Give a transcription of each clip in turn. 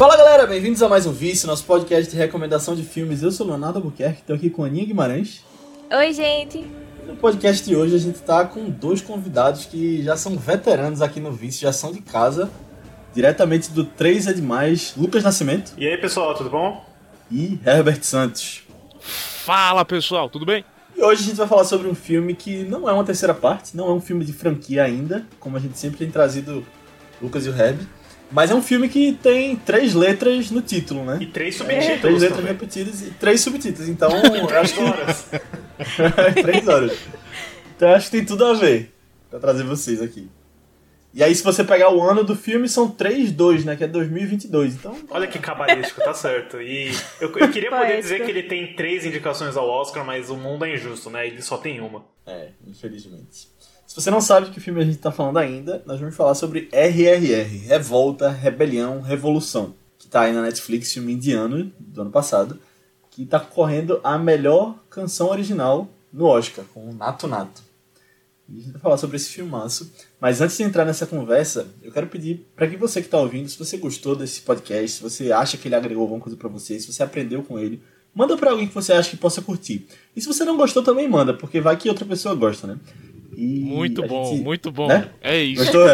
Fala galera, bem-vindos a mais um Vício, nosso podcast de recomendação de filmes. Eu sou o Leonardo Albuquerque, estou aqui com a Aninha Guimarães. Oi, gente. No podcast de hoje a gente está com dois convidados que já são veteranos aqui no Vício, já são de casa, diretamente do 3 é Demais, Lucas Nascimento. E aí pessoal, tudo bom? E Herbert Santos. Fala pessoal, tudo bem? E hoje a gente vai falar sobre um filme que não é uma terceira parte, não é um filme de franquia ainda, como a gente sempre tem trazido Lucas e o Herb. Mas é um filme que tem três letras no título, né? E três É, subtítulos três letras também. repetidas e três subtítulos. Então, eu acho Três horas. três horas. Então, eu acho que tem tudo a ver pra trazer vocês aqui. E aí, se você pegar o ano do filme, são 3-2, né? Que é 2022. Então, Olha que cabalístico, tá certo. E eu, eu queria poder dizer que ele tem três indicações ao Oscar, mas o mundo é injusto, né? Ele só tem uma. é, infelizmente. Se você não sabe que filme a gente tá falando ainda, nós vamos falar sobre RRR Revolta, Rebelião, Revolução. Que tá aí na Netflix, filme indiano do ano passado. Que tá concorrendo a melhor canção original no Oscar, com o Nato Nato. E a gente vai falar sobre esse filmaço. Mas antes de entrar nessa conversa, eu quero pedir para que você que está ouvindo, se você gostou desse podcast, se você acha que ele agregou alguma coisa para você, se você aprendeu com ele, manda para alguém que você acha que possa curtir. E se você não gostou, também manda, porque vai que outra pessoa gosta, né? E Muito bom, gente- muito bom. né? É isso. Gostou?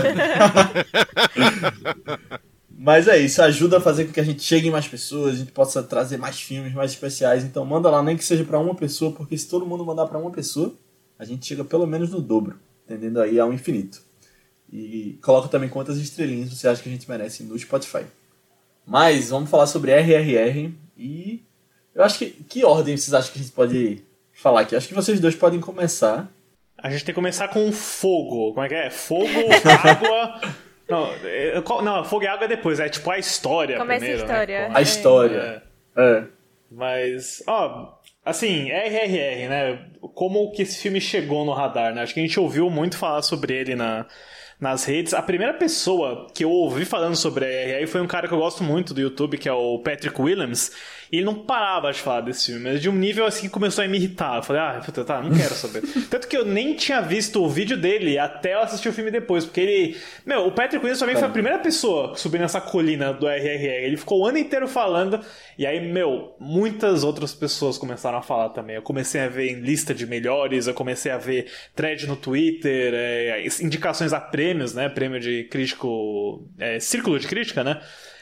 Mas é isso, ajuda a fazer com que a gente chegue em mais pessoas, a gente possa trazer mais filmes mais especiais. Então manda lá, nem que seja para uma pessoa, porque se todo mundo mandar para uma pessoa, a gente chega pelo menos no dobro, entendendo aí ao infinito. E coloca também quantas estrelinhas você acha que a gente merece no Spotify. Mas vamos falar sobre RRR e eu acho que que ordem vocês acham que a gente pode falar aqui? Acho que vocês dois podem começar. A gente tem que começar com fogo. Como é que é? Fogo, água. Não, é, qual- não, fogo e água é depois, é tipo a história Começa a primeiro. história. Né? A história. É. Mas, ó, assim, RRR, né? Como que esse filme chegou no radar, né? Acho que a gente ouviu muito falar sobre ele na, nas redes. A primeira pessoa que eu ouvi falando sobre RRR foi um cara que eu gosto muito do YouTube, que é o Patrick Williams. E ele não parava de falar desse filme, mas de um nível assim que começou a me irritar. Eu falei, ah, puta, tá, não quero saber. Tanto que eu nem tinha visto o vídeo dele até eu assistir o filme depois, porque ele. Meu, o Patrick Williams também foi a primeira pessoa que subiu nessa colina do RRR. Ele ficou o ano inteiro falando, e aí, meu, muitas outras pessoas começaram a falar também. Eu comecei a ver em lista de melhores, eu comecei a ver thread no Twitter, é, indicações a prêmios, né? Prêmio de crítico. É, círculo de crítica, né?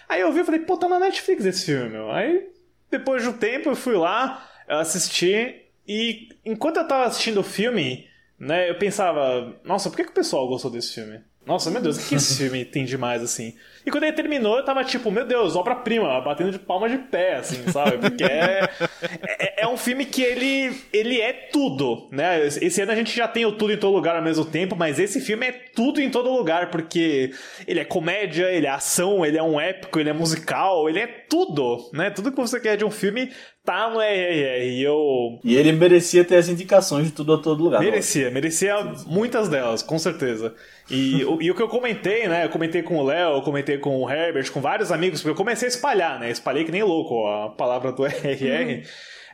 Aí eu vi e falei, pô, tá na Netflix esse filme, meu. Aí, depois de um tempo, eu fui lá, eu assisti, e enquanto eu tava assistindo o filme, né, eu pensava, nossa, por que, que o pessoal gostou desse filme? Nossa, meu Deus, o que, esse filme tem demais, assim? E quando ele terminou, eu tava tipo, meu Deus, obra-prima, batendo de palma de pé, assim, sabe? Porque é, é, é um filme que ele, ele é tudo, né? Esse ano a gente já tem o tudo em todo lugar ao mesmo tempo, mas esse filme é tudo em todo lugar, porque ele é comédia, ele é ação, ele é um épico, ele é musical, ele é tudo, né? Tudo que você quer de um filme tá no RRR. E eu E ele merecia ter as indicações de tudo a todo lugar. Merecia, merecia muitas delas, com certeza. E, o- e o que eu comentei, né? Eu comentei com o Léo, eu comentei com o Herbert, com vários amigos, porque eu comecei a espalhar, né? Espalhei que nem louco a palavra do RRR.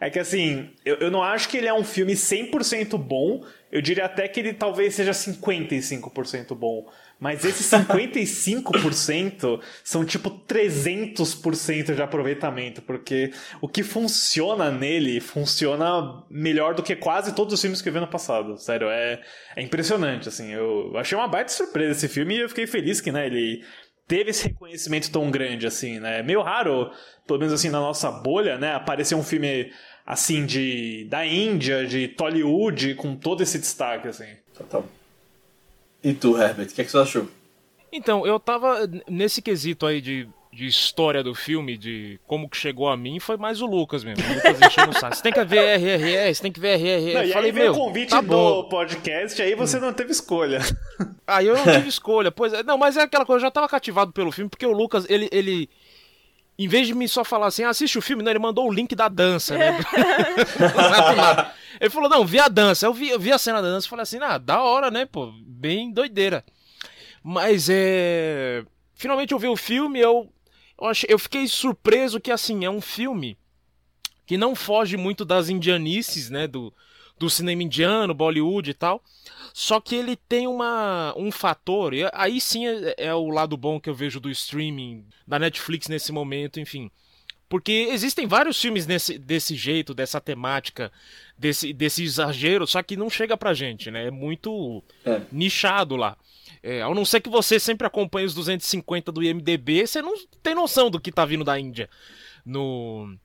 É que assim, eu, eu não acho que ele é um filme 100% bom, eu diria até que ele talvez seja 55% bom. Mas esses 55% são tipo 300% de aproveitamento, porque o que funciona nele funciona melhor do que quase todos os filmes que eu vi no passado. Sério, é, é impressionante, assim. Eu achei uma baita surpresa esse filme e eu fiquei feliz que, né, ele teve esse reconhecimento tão grande, assim, né? É meio raro, pelo menos assim, na nossa bolha, né, aparecer um filme assim de da Índia, de Tollywood, com todo esse destaque, assim. Total. E tu, Herbert, o que, é que você achou? Então, eu tava nesse quesito aí de, de história do filme, de como que chegou a mim, foi mais o Lucas mesmo. O Lucas enchendo o saco. Você tem que ver RRR, você tem que ver RRR. Não, eu e falei, aí veio meu, o convite tá bom. do podcast, aí você não teve escolha. Aí eu não tive escolha. Pois é, não, mas é aquela coisa, eu já tava cativado pelo filme, porque o Lucas, ele, ele em vez de me só falar assim, "Ah, assiste o filme, não, ele mandou o link da dança, né? Ele falou, não, vi a dança. Eu vi, eu vi a cena da dança e falei assim, ah, da hora, né, pô? Bem doideira. Mas é. Finalmente eu vi o filme, eu. Eu, achei, eu fiquei surpreso que, assim, é um filme que não foge muito das indianices, né? Do, do cinema indiano, Bollywood e tal. Só que ele tem uma, um fator, e aí sim é, é o lado bom que eu vejo do streaming, da Netflix nesse momento, enfim. Porque existem vários filmes nesse, desse jeito, dessa temática, desse, desse exagero, só que não chega pra gente, né? É muito é. nichado lá. É, a não ser que você sempre acompanhe os 250 do IMDB, você não tem noção do que tá vindo da Índia no,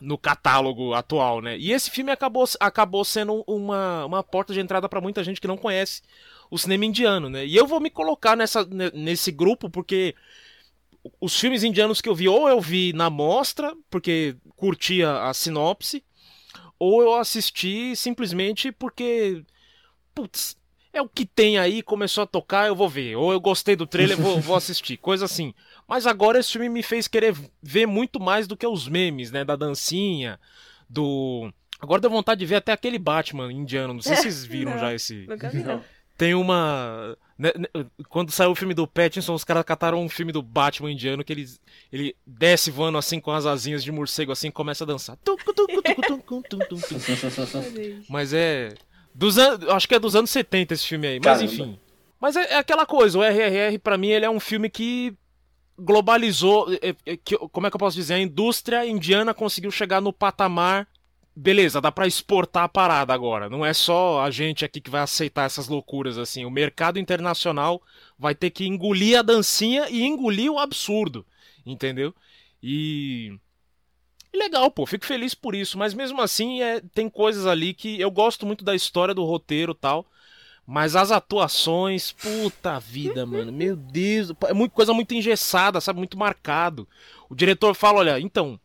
no catálogo atual, né? E esse filme acabou, acabou sendo uma, uma porta de entrada para muita gente que não conhece o cinema indiano, né? E eu vou me colocar nessa, nesse grupo porque os filmes indianos que eu vi, ou eu vi na mostra, porque curtia a sinopse, ou eu assisti simplesmente porque. Putz, é o que tem aí, começou a tocar, eu vou ver. Ou eu gostei do trailer, vou, vou assistir. Coisa assim. Mas agora esse filme me fez querer ver muito mais do que os memes, né? Da dancinha, do. Agora deu vontade de ver até aquele Batman indiano. Não sei se vocês viram não, já esse. Nunca vi, não. Tem uma. Né, né, quando saiu o filme do Pattinson, os caras cataram um filme do Batman indiano que ele, ele desce voando assim com as asinhas de morcego assim começa a dançar. Mas é. Dos an... Acho que é dos anos 70 esse filme aí. Mas Caramba. enfim. Mas é, é, aquela coisa, o RRR para mim ele é um filme que globalizou. É, é, que, como é que eu posso dizer? A indústria indiana conseguiu chegar no patamar beleza, dá para exportar a parada agora. Não é só a gente aqui que vai aceitar essas loucuras assim. O mercado internacional vai ter que engolir a dancinha e engolir o absurdo, entendeu? E legal, pô, fico feliz por isso, mas mesmo assim é, tem coisas ali que eu gosto muito da história do roteiro, tal. Mas as atuações, puta vida, mano. Meu Deus, é muito, coisa muito engessada, sabe? Muito marcado. O diretor fala, olha, então,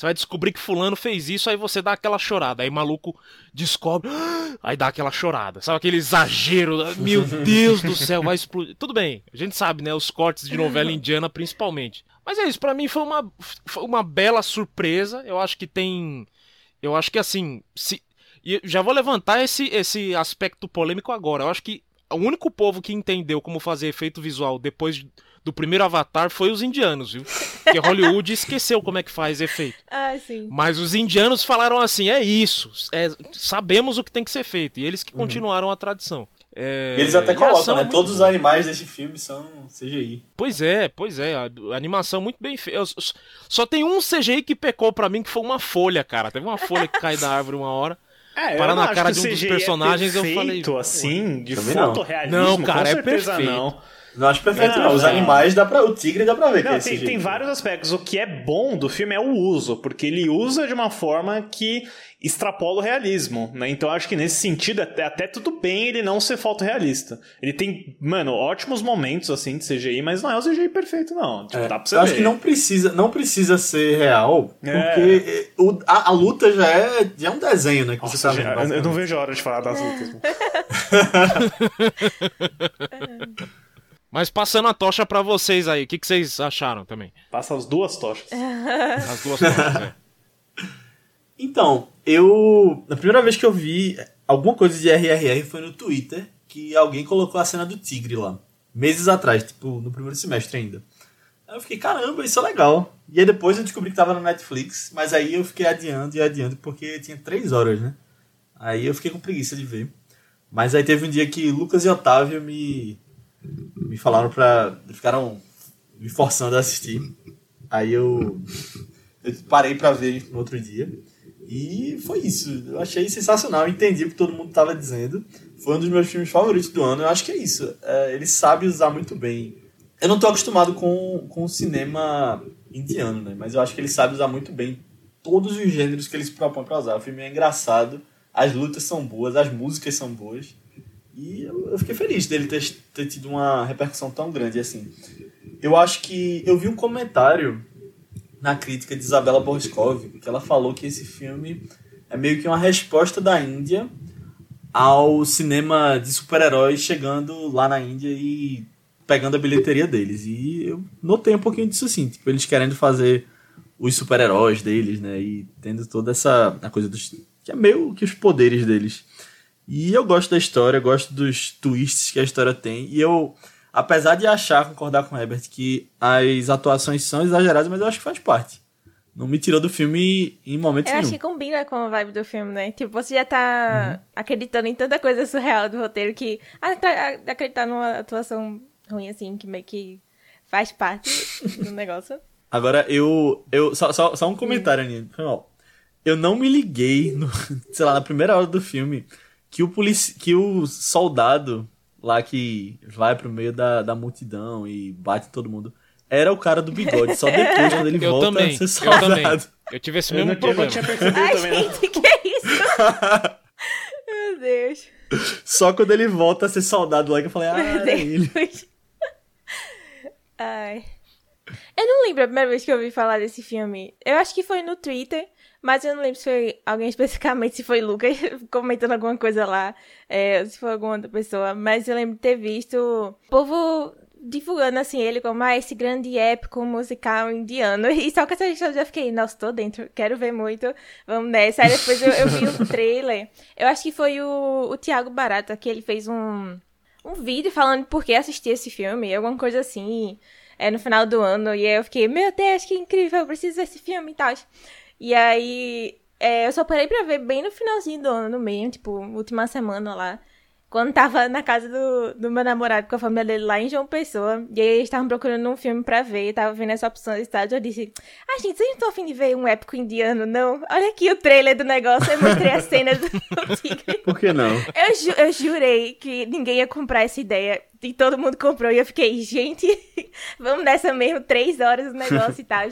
você vai descobrir que fulano fez isso, aí você dá aquela chorada. Aí maluco descobre, aí dá aquela chorada. Sabe aquele exagero? Meu Deus do céu, vai explodir. Tudo bem, a gente sabe, né? Os cortes de novela indiana principalmente. Mas é isso, para mim foi uma, foi uma bela surpresa. Eu acho que tem. Eu acho que assim. Se, e já vou levantar esse, esse aspecto polêmico agora. Eu acho que o único povo que entendeu como fazer efeito visual depois do primeiro Avatar foi os indianos, viu? Porque Hollywood esqueceu como é que faz efeito. Ah, sim. Mas os indianos falaram assim: é isso, é, sabemos o que tem que ser feito. E eles que uhum. continuaram a tradição. É... Eles até colocam, né? Todos os animais desse filme são CGI. Pois é, pois é. A, animação muito bem feita. Só tem um CGI que pecou para mim, que foi uma folha, cara. Teve uma folha que cai da árvore uma hora. É, Para na cara de um dos é personagens, é eu falei. assim, de fotorrealismo. Não, cara, é perfeito. Não. Não acho perfeito, não. não. Os animais dá pra. O tigre dá pra ver. Não, é tem, tem vários aspectos. O que é bom do filme é o uso, porque ele usa de uma forma que extrapola o realismo, né? Então acho que nesse sentido até, até tudo bem ele não ser fotorrealista. Ele tem, mano, ótimos momentos assim de CGI, mas não é o CGI perfeito não. Tipo, é, dá pra você eu ver. acho que não precisa, não precisa ser real, é. porque o, a, a, luta já é, já é um desenho, né, que Nossa, você tá vendo. Já, eu não vejo a hora de falar das lutas. Mas passando a tocha para vocês aí, o que, que vocês acharam também? Passa as duas tochas. as duas tochas, é. Então, eu. Na primeira vez que eu vi alguma coisa de RRR foi no Twitter, que alguém colocou a cena do tigre lá. Meses atrás, tipo, no primeiro semestre ainda. Aí eu fiquei, caramba, isso é legal. E aí depois eu descobri que tava no Netflix, mas aí eu fiquei adiando e adiando, porque tinha três horas, né? Aí eu fiquei com preguiça de ver. Mas aí teve um dia que Lucas e Otávio me, me falaram pra. ficaram me forçando a assistir. Aí eu, eu parei pra ver no outro dia. E foi isso. Eu achei sensacional. Entendi o que todo mundo estava dizendo. Foi um dos meus filmes favoritos do ano. Eu acho que é isso. É, ele sabe usar muito bem. Eu não estou acostumado com, com o cinema indiano, né? Mas eu acho que ele sabe usar muito bem todos os gêneros que ele se propõe para usar. O filme é engraçado, as lutas são boas, as músicas são boas. E eu, fiquei feliz dele ter, ter tido uma repercussão tão grande assim. Eu acho que eu vi um comentário na crítica de Isabela Boriskov, que ela falou que esse filme é meio que uma resposta da Índia ao cinema de super-heróis chegando lá na Índia e pegando a bilheteria deles. E eu notei um pouquinho disso assim, tipo, eles querendo fazer os super-heróis deles, né? E tendo toda essa a coisa dos que é meio que os poderes deles. E eu gosto da história, gosto dos twists que a história tem. E eu apesar de achar, concordar com o Herbert, que as atuações são exageradas, mas eu acho que faz parte. não me tirou do filme em momento Eu nenhum. acho que combina com a vibe do filme, né? Tipo, você já tá acreditando em tanta coisa surreal do roteiro que acreditar numa atuação ruim assim, que meio que faz parte do negócio. Agora, eu. eu só, só, só um comentário, Aninha. Foi mal. Eu não me liguei, no, sei lá, na primeira hora do filme, que o, polici que o soldado lá que vai pro meio da, da multidão e bate em todo mundo era o cara do bigode. Só depois, quando ele Eu volta também, a ser eu soldado. também. Eu tive esse Eu mesmo eu problema. tinha percebido Ai, também, não. gente, que é isso? Meu Deus. Só quando ele volta a ser soldado lá que eu falei, ah, era ele. Ai. Eu não lembro a primeira vez que eu ouvi falar desse filme. Eu acho que foi no Twitter, mas eu não lembro se foi alguém especificamente, se foi Lucas comentando alguma coisa lá, é, se foi alguma outra pessoa. Mas eu lembro de ter visto o povo divulgando assim ele como ah, esse grande épico musical indiano. E só com essa história eu já fiquei, nossa, tô dentro, quero ver muito, vamos nessa. Aí depois eu, eu vi o trailer. Eu acho que foi o, o Thiago Barata que ele fez um um vídeo falando por que assistir esse filme, alguma coisa assim, é, no final do ano. E aí eu fiquei, meu Deus, que incrível, eu preciso ver esse filme e tal. E aí é, eu só parei pra ver bem no finalzinho do ano, no meio, tipo, última semana lá. Quando tava na casa do, do meu namorado com a família dele lá em João Pessoa. E aí eles estavam procurando um filme pra ver. E tava vendo essa opção de estádio. Eu disse: Ah, gente, vocês não estão afim de ver um épico indiano, não? Olha aqui o trailer do negócio. Eu mostrei a cena do tigre. Por que não? Eu, ju- eu jurei que ninguém ia comprar essa ideia. E todo mundo comprou. E eu fiquei, gente, vamos nessa mesmo, três horas o negócio e tal.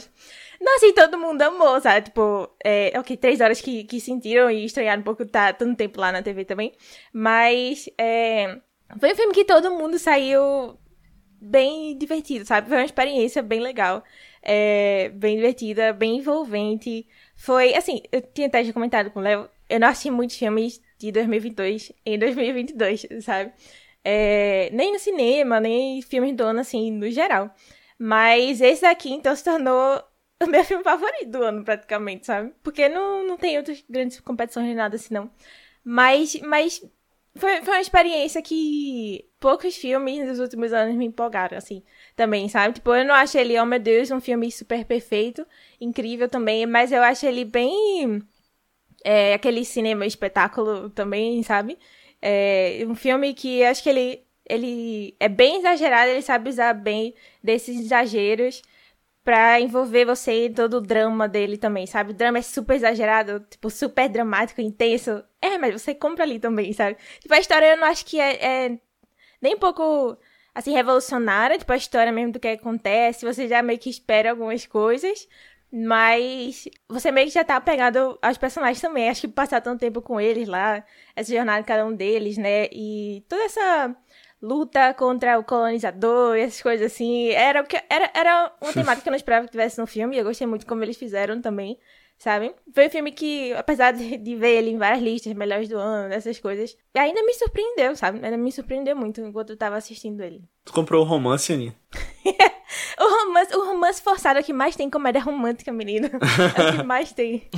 Nossa, e todo mundo amou, sabe? Tipo, é, ok, três horas que, que sentiram e estranharam um pouco tá tanto tempo lá na TV também. Mas é, foi um filme que todo mundo saiu bem divertido, sabe? Foi uma experiência bem legal. É, bem divertida, bem envolvente. Foi, assim, eu tinha até já comentado com o Léo, eu não assisti muitos filmes de 2022 em 2022, sabe? É, nem no cinema, nem filmes do ano, assim, no geral. Mas esse daqui, então, se tornou o meu filme favorito do ano, praticamente, sabe? Porque não, não tem outras grandes competições nem nada assim, não. Mas, mas foi, foi uma experiência que poucos filmes nos últimos anos me empolgaram, assim, também, sabe? Tipo, eu não acho ele, oh meu Deus, um filme super perfeito, incrível também, mas eu acho ele bem. É, aquele cinema espetáculo também, sabe? É um filme que acho que ele, ele é bem exagerado, ele sabe usar bem desses exageros pra envolver você em todo o drama dele também, sabe? O drama é super exagerado, tipo, super dramático, intenso. É, mas você compra ali também, sabe? Tipo, a história eu não acho que é, é nem um pouco, assim, revolucionária, tipo, a história mesmo do que acontece, você já meio que espera algumas coisas, mas você meio que já tá apegado aos personagens também. Acho que passar tanto tempo com eles lá, essa jornada de cada um deles, né? E toda essa luta contra o colonizador e essas coisas assim. Era, o que, era, era uma temática que eu não esperava que tivesse no filme. E eu gostei muito como eles fizeram também, sabe? Foi um filme que, apesar de, de ver ele em várias listas, melhores do ano, essas coisas, ainda me surpreendeu, sabe? Ainda me surpreendeu muito enquanto eu tava assistindo ele. Tu comprou o romance, Aninha? O romance, o romance forçado é o que mais tem comédia romântica, menino. É o que mais tem.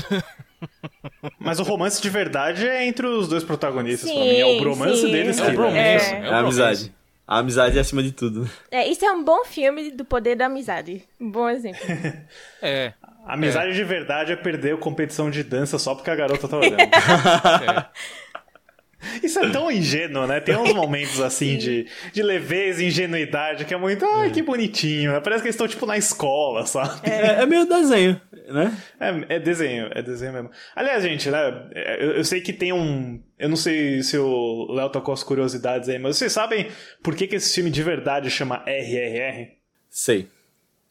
Mas o romance de verdade é entre os dois protagonistas, Sim, pra mim. É o bromance sim. deles É que o bromance. É. É, a amizade. A amizade é acima de tudo. É, isso é um bom filme do poder da amizade. Um bom exemplo. É. A amizade de verdade é perder a competição de dança só porque a garota tá olhando. é. Isso é tão ingênuo, né? Tem uns momentos assim de, de leveza e ingenuidade que é muito. Ai, que bonitinho. Parece que eles estão tipo na escola, sabe? É, é meio desenho, né? É, é desenho, é desenho mesmo. Aliás, gente, né? Eu, eu sei que tem um. Eu não sei se o Léo tá com as curiosidades aí, mas vocês sabem por que, que esse filme de verdade chama RRR? Sei.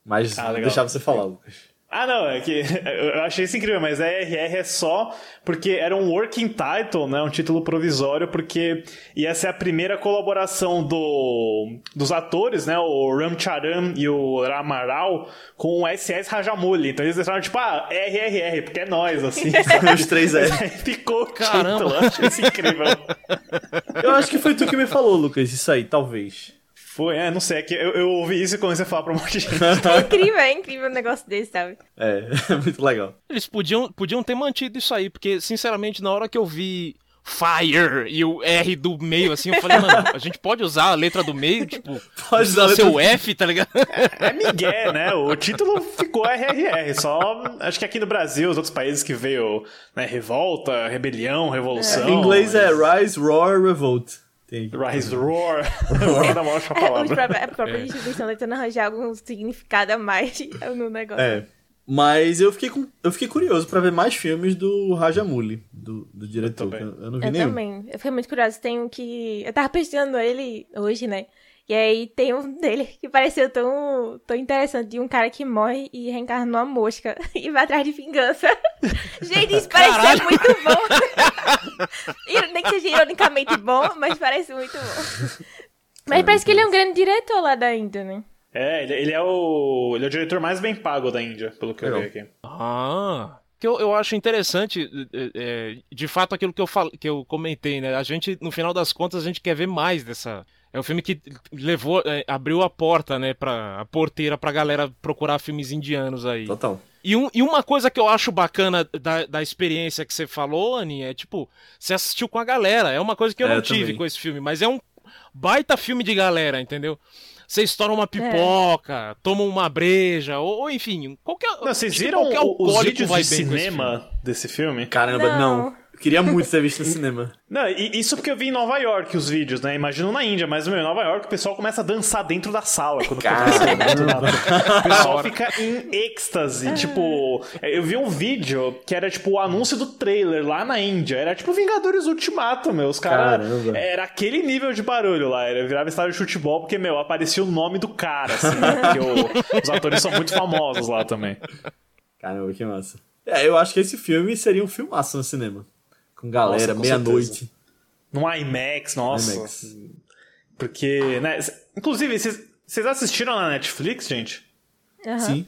Mas Ah, legal. deixar você falar, Lucas. Ah, não, é que eu achei isso incrível, mas RR é só porque era um working title, né? Um título provisório, porque ia ser a primeira colaboração do, dos atores, né? O Ramcharan e o Ramaral com o SS Rajamouli. Então eles deixaram tipo, ah, RRR, porque é nós, assim. Os três é. Aí Ficou o Caramba. título, eu achei isso incrível. Eu acho que foi tu que me falou, Lucas, isso aí, talvez. Foi, é, não sei, é que eu, eu ouvi isso e comecei a falar pra um monte de gente. É incrível, é incrível um negócio desse, sabe? É, muito legal. Eles podiam, podiam ter mantido isso aí, porque, sinceramente, na hora que eu vi Fire e o R do meio, assim. Eu falei, mano, a gente pode usar a letra do meio, tipo, Pode usar o F, tá ligado? É Miguel, né? O título ficou RRR. Só acho que aqui no Brasil, os outros países que veio né, revolta, rebelião, revolução. Em inglês é Rise, Roar, Revolt. Tem aqui. Rise Roar. Roar é uma ótima Os palavra. próprios- a própria distribuição tentando arranjar algum significado a mais no negócio. É. Mas eu fiquei, com- eu fiquei curioso pra ver mais filmes do Rajamouli, do, do diretor. também. Eu, eu não vi Eu nenhum. também. Eu fiquei muito curiosa. Tem um que. Eu tava pesquisando ele hoje, né? E aí tem um dele que pareceu tão, tão interessante. De um cara que morre e reencarna numa mosca e vai atrás de vingança. Gente, isso parece Caralho. ser muito bom. Nem que seja ironicamente bom, mas parece muito bom. Mas parece que ele é um grande diretor lá da Índia, né? É, ele, ele é o. Ele é o diretor mais bem pago da Índia, pelo que eu Legal. vi aqui. Ah. Que eu, eu acho interessante, é, de fato, aquilo que eu, fal, que eu comentei, né? A gente, no final das contas, a gente quer ver mais dessa. É um filme que levou, é, abriu a porta, né, pra, a porteira pra galera procurar filmes indianos aí. Total. E, um- e uma coisa que eu acho bacana da, da experiência que você falou, Aninha, é tipo, você assistiu com a galera. É uma coisa que eu É, não eu tive também. com esse filme, mas é um baita filme de galera, entendeu? Você estoura uma pipoca, toma uma breja, ou, ou enfim, qualquer. Não, vocês viram qualquer o- os vídeos vai de esse filme. cinema desse filme? Caramba, não. Não. Eu queria muito ter visto no cinema. Não, e isso porque eu vi em Nova York os vídeos, né? Imagino na Índia, mas meu, em Nova York o pessoal começa a dançar dentro da sala quando começa nada. O pessoal fica em êxtase. Tipo, eu vi um vídeo que era tipo o anúncio do trailer lá na Índia. Era tipo Vingadores Ultimato, meu. Os caras. Era aquele nível de barulho lá. Era virava estádio de futebol porque, meu, aparecia o nome do cara, assim, né? Porque o- os atores são muito famosos lá também. Caramba, que massa. É, eu acho que esse filme seria um filmaço no cinema. Com galera, meia-noite. No IMAX, nossa. IMAX. Porque, né? Inclusive, vocês assistiram na Netflix, gente? Aham. Sim.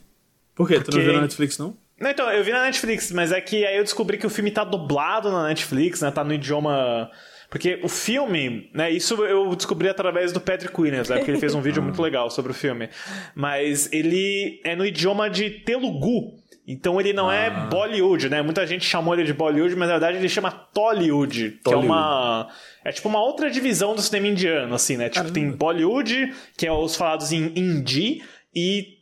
Por quê? Tu Porque- não viu na Netflix, não? Não, então, eu vi na Netflix, mas é que aí eu descobri que o filme tá dublado na Netflix, né? Tá no idioma. Porque o filme, né? Isso eu descobri através do Patrick Williams, né? Porque ele fez um vídeo muito legal sobre o filme. Mas ele é no idioma de Telugu. Então ele não é Bollywood, né? Muita gente chamou ele de Bollywood, mas na verdade ele chama Tollywood, que é Tollywood. uma. É tipo uma outra divisão do cinema indiano, assim, né? Tipo, tem Bollywood, que é os falados em hindi, e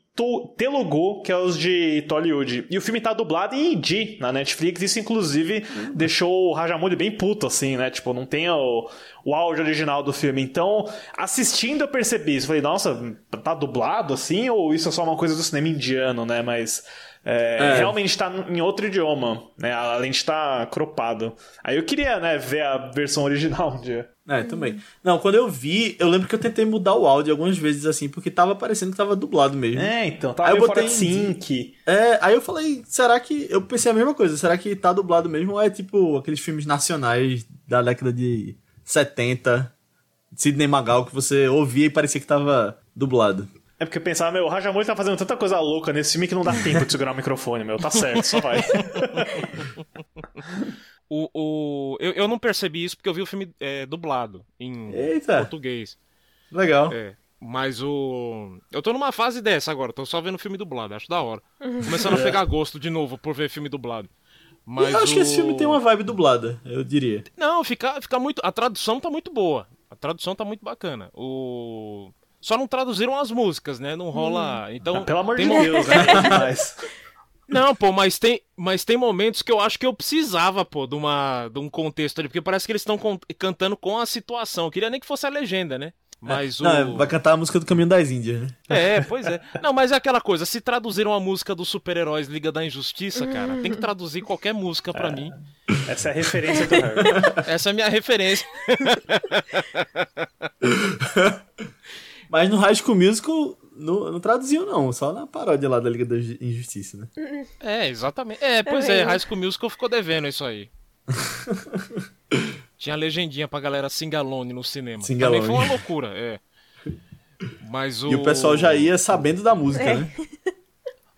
Telugu, que é os de Tollywood. E o filme tá dublado em hindi na Netflix. Isso, inclusive, deixou o Rajamouli bem puto, assim, né? Tipo, não tem o, o áudio original do filme. Então, assistindo eu percebi isso. Falei, nossa, tá dublado assim? Ou isso é só uma coisa do cinema indiano, né? Mas... é, É. Realmente tá em outro idioma, né? Além de estar cropado. Aí eu queria, né, ver a versão original um dia. É, também. Não, quando eu vi, eu lembro que eu tentei mudar o áudio algumas vezes, assim, porque tava parecendo que tava dublado mesmo. É, então, tava Aí eu fora botei em- sync. É, aí eu falei, será que. Eu pensei a mesma coisa, será que tá dublado mesmo ou é tipo aqueles filmes nacionais da década de 70, Sidney Magal, que você ouvia e parecia que tava dublado. É porque eu pensava, meu, o Rajamouli tá fazendo tanta coisa louca nesse filme que não dá tempo de segurar o microfone, meu. Tá certo, só vai. O, o, eu, eu não percebi isso porque eu vi o filme é, dublado em Eita, português. legal. É. Mas o. Eu tô numa fase dessa agora, tô só vendo filme dublado, acho da hora. Começando a pegar gosto de novo por ver filme dublado. Mas eu acho que esse o- filme tem uma vibe dublada, eu diria. Não, fica, fica muito. A tradução tá muito boa. A tradução tá muito bacana. O. Só não traduziram as músicas, né? Não rola. Então. Ah, Pelo amor tem de Deus, né? Mas... Não, pô, mas tem, mas tem momentos que eu acho que eu precisava, pô, de, uma, de um contexto ali, porque parece que eles estão cantando com a situação. Eu queria nem que fosse a legenda, né? Mas Não, o. vai cantar a música do Caminho das Índias, né? É, pois é. Não, mas é aquela coisa, se traduziram a música dos super-heróis Liga da Injustiça, cara, tem que traduzir qualquer música pra mim. Essa é a referência do Harry. Essa é a minha referência. Mas no High School Musical não, não traduziu, não, só na paródia lá da Liga da Injustiça, né? É, exatamente. É, pois é, mesmo. High School Musical ficou devendo isso aí. Tinha legendinha pra galera singalone no cinema. Singalone. Também foi uma loucura, é. Mas o... E o pessoal já ia sabendo da música, É. né?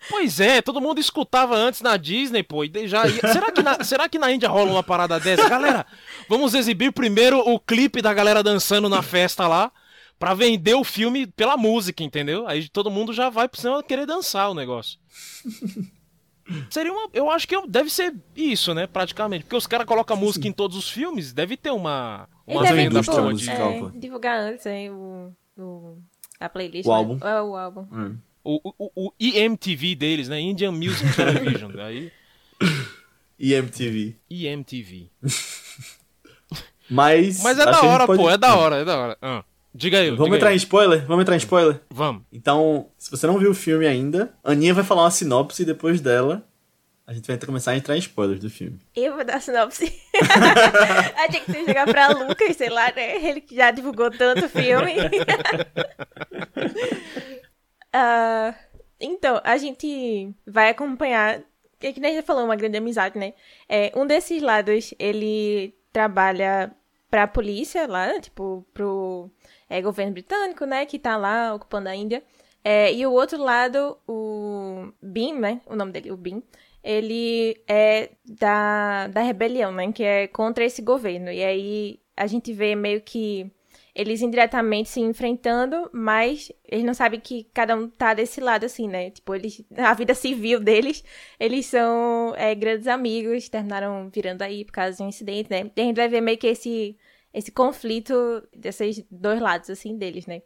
Pois é, todo mundo escutava antes na Disney, pô, e já ia... será, que na... será que na Índia rola uma parada dessa? Galera, vamos exibir primeiro o clipe da galera dançando na festa lá, pra vender o filme pela música, entendeu? Aí todo mundo já vai pro cinema querer dançar o negócio. Seria uma. Eu acho que deve ser isso, né? Praticamente. Porque os caras colocam música em todos os filmes, deve ter uma. Uma venda tipo, musical, é, divulgar antes aí o, o- a playlist. O né? álbum. É, o álbum. Hum. O, o, o IMTV deles, né? Indian Music Television. Aí. E MTV. IMTV. Mas. Mas é da hora, pode- pô, é da hora, é da hora. Ah, diga aí. Vamos diga entrar aí. em spoiler? Vamos entrar em spoiler? Vamos. Então, se você não viu o filme ainda, a Aninha vai falar uma sinopse e depois dela a gente vai começar a entrar em spoilers do filme. Eu vou dar a sinopse. Achei que você ia jogar pra Lucas, sei lá, né? Ele que já divulgou tanto filme. Ah, então, a gente vai acompanhar. É que nem já falou, uma grande amizade, né? É, um desses lados, ele trabalha pra polícia lá, tipo, pro é, governo britânico, né? Que tá lá ocupando a Índia. É, e o outro lado, o Bin, né? O nome dele, o Bin. Ele é da, da rebelião, né? Que é contra esse governo. E aí a gente vê meio que eles indiretamente se enfrentando, mas eles não sabem que cada um tá desse lado, assim, né? Tipo, eles, a vida civil deles, eles são é, grandes amigos, terminaram virando aí por causa de um incidente, né? E a gente vai ver meio que esse, esse conflito desses dois lados, assim, deles, né?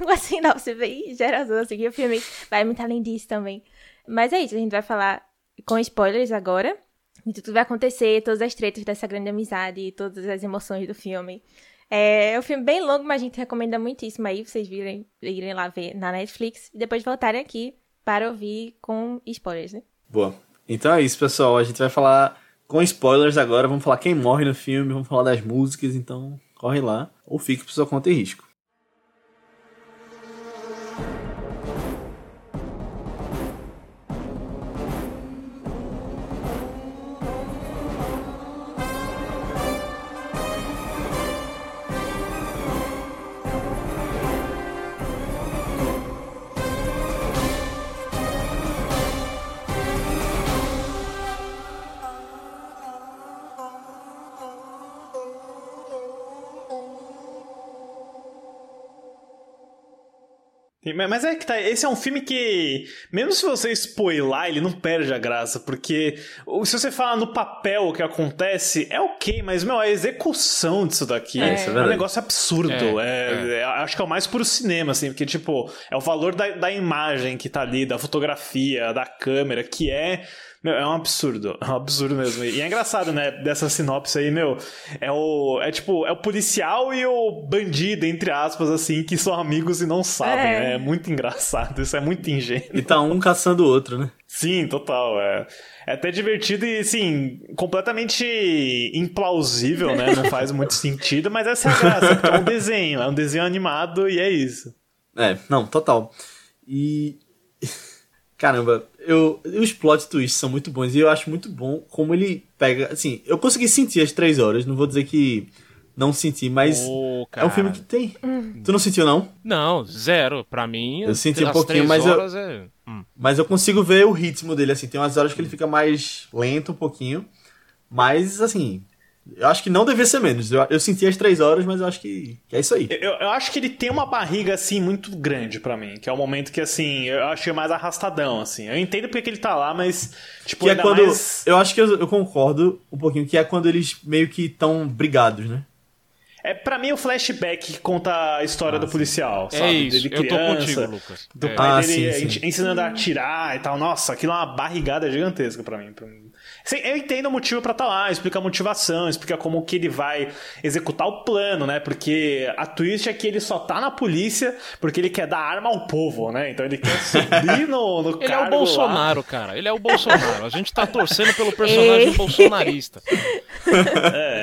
Uma sinopse bem geralzona, assim, que o filme vai muito além disso também. Mas é isso, a gente vai falar com spoilers agora. De tudo que vai acontecer, todas as tretas dessa grande amizade, todas as emoções do filme. É, é um filme bem longo, mas a gente recomenda muitíssimo aí, vocês virem, irem lá ver na Netflix e depois voltarem aqui para ouvir com spoilers, né? Boa. Então é isso, pessoal. A gente vai falar com spoilers agora. Vamos falar quem morre no filme, vamos falar das músicas. Então corre lá ou fique por sua conta e risco. Mas- é que tá, esse é um filme que, mesmo se você spoiler, ele não perde a graça, porque o- se você fala no papel o que acontece, é ok, mas, meu, a execução disso daqui É, é, é um negócio absurdo. É, É, é, acho que é o mais puro cinema, assim, porque, tipo, é o valor da, da imagem que tá ali, da fotografia, da câmera, que é. Meu, é um absurdo. É um absurdo mesmo. E é engraçado, né? Dessa sinopse aí, meu. É o. É tipo, é o policial e o bandido, entre aspas, assim, que são amigos e não sabem, É. né? É muito engraçado. Isso é muito ingênuo. E tá um caçando o outro, né? Sim, total. É, é até divertido e, assim, completamente implausível, né? Não faz muito sentido, mas essa é a graça, porque é um desenho. É um desenho animado e é isso. É, não, total. E. Caramba, eu, os plot twists são muito bons e eu acho muito bom como ele pega. Assim, eu consegui sentir as três horas, não vou dizer que não senti, mas Ô, é um filme que tem. Tu não sentiu, não? Não, zero. Pra mim, Eu senti um pouquinho, mas eu- é... Hum. Mas eu consigo ver o ritmo dele, assim. Tem umas horas que ele fica mais lento um pouquinho. Mas, assim. Eu acho que não devia ser menos. Eu, eu senti as três horas, mas eu acho que, que é isso aí. Eu, eu acho que ele tem uma barriga, assim, muito grande pra mim. Que é o momento que, assim, eu acho que é mais arrastadão, assim. Eu entendo porque que ele tá lá, mas, tipo, Que é quando. mais... Eu acho que eu, eu concordo um pouquinho, que é quando eles meio que estão brigados, né? É pra mim o flashback que conta a história do policial, sabe? É isso, Dele eu tô criança, contigo, Lucas. Do É. pai Ah, dele sim, sim. ensinando a atirar e tal. Nossa, aquilo é uma barrigada gigantesca pra mim. Pra mim. Sim, eu entendo o motivo pra estar lá, explica a motivação, explica como que ele vai executar o plano, né? Porque a twist é que ele só tá na polícia porque ele quer dar arma ao povo, né? Então ele quer subir no, no Ele é o cargo lá. Bolsonaro, cara. Ele é o Bolsonaro. A gente tá torcendo pelo personagem bolsonarista. É.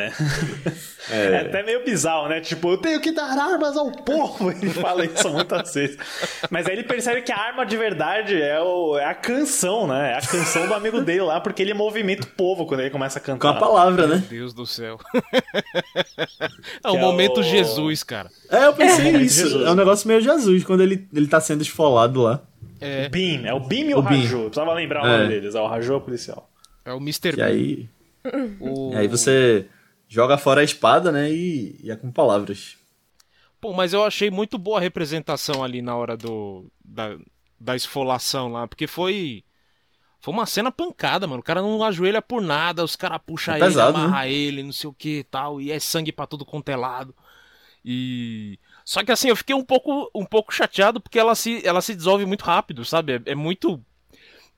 É até meio bizarro, né? Tipo, eu tenho que dar armas ao povo. Ele fala isso muitas vezes. Mas aí ele percebe que a arma de verdade é, o, é a canção, né? É a canção do amigo dele lá, porque ele movimenta o povo quando ele começa a Com a cantar. palavra, né? Deus do céu. É o é momento o- Jesus, cara. É, eu pensei nisso. Jesus. É um negócio meio Jesus, quando ele, ele tá sendo esfolado lá. É, Bim, é o Bim e o, O. Raju. Precisava lembrar o É. nome deles. É o Raju é o policial. é o Mr. E aí, O- e aí você joga fora a espada, né? E, e é com palavras. Pô, mas eu achei muito boa a representação ali na hora do da, da esfolação lá, porque foi Foi uma cena pancada, mano. O cara não ajoelha por nada, os caras puxam É ele, pesado, amarra ele, não sei o que e tal, e é sangue pra tudo quanto é lado. E. Só que assim, eu fiquei um pouco, um pouco chateado porque ela se, ela se dissolve muito rápido, sabe? É, é muito.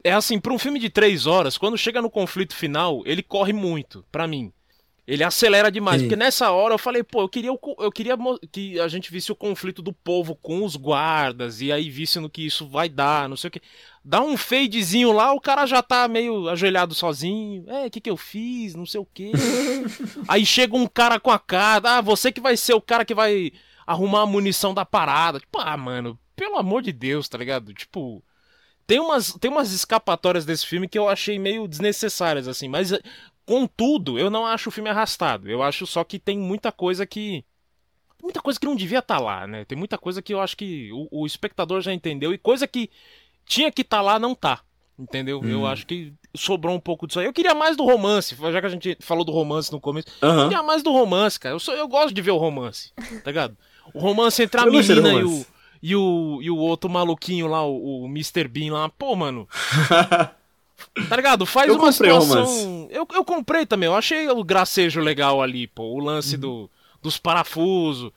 É assim, pra um filme de três horas, quando chega no conflito final, ele corre muito, pra mim. Ele acelera demais, Sim. porque nessa hora eu falei, pô, eu queria, eu queria que a gente visse o conflito do povo com os guardas, e aí visse no que isso vai dar, não sei o que. Dá um fadezinho lá, o cara já tá meio ajoelhado sozinho. É, o que que eu fiz? Não sei o que. aí chega um cara com a cara, ah, você que vai ser o cara que vai arrumar a munição da parada. Tipo, ah, mano, pelo amor de Deus, tá ligado? Tipo, tem umas, tem umas escapatórias desse filme que eu achei meio desnecessárias, assim, mas contudo, eu não acho o filme arrastado. Eu acho só que tem muita coisa que. Muita coisa que não devia estar lá, né? Tem muita coisa que eu acho que o, o espectador já entendeu e coisa que tinha que estar lá não tá. Entendeu? Eu acho que sobrou um pouco disso aí. Eu queria mais do romance, já que a gente falou do romance no começo. Eu queria mais do romance, cara. Eu, sou, eu gosto de ver o romance, tá ligado? O romance entre a Eu menina e o, e, o, e o outro maluquinho lá, o, o Mr. Bean lá. Pô, mano. Tá ligado? Faz Eu uma situação. Eu, eu comprei também, eu achei o gracejo legal ali, pô. O lance do, dos parafusos.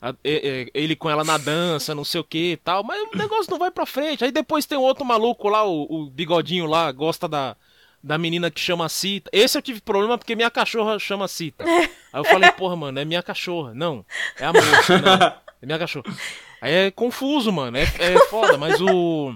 a- é- é, ele com ela na dança, não sei o que e tal. Mas o negócio não vai pra frente. Aí depois tem um outro maluco lá, o, o bigodinho lá, gosta da, da menina que chama Cita. Esse eu tive problema porque minha cachorra chama Cita. Aí eu falei, porra, mano, é minha cachorra. Não, é a moça, não. É minha cachorra. Aí é confuso, mano. É, é foda, mas o.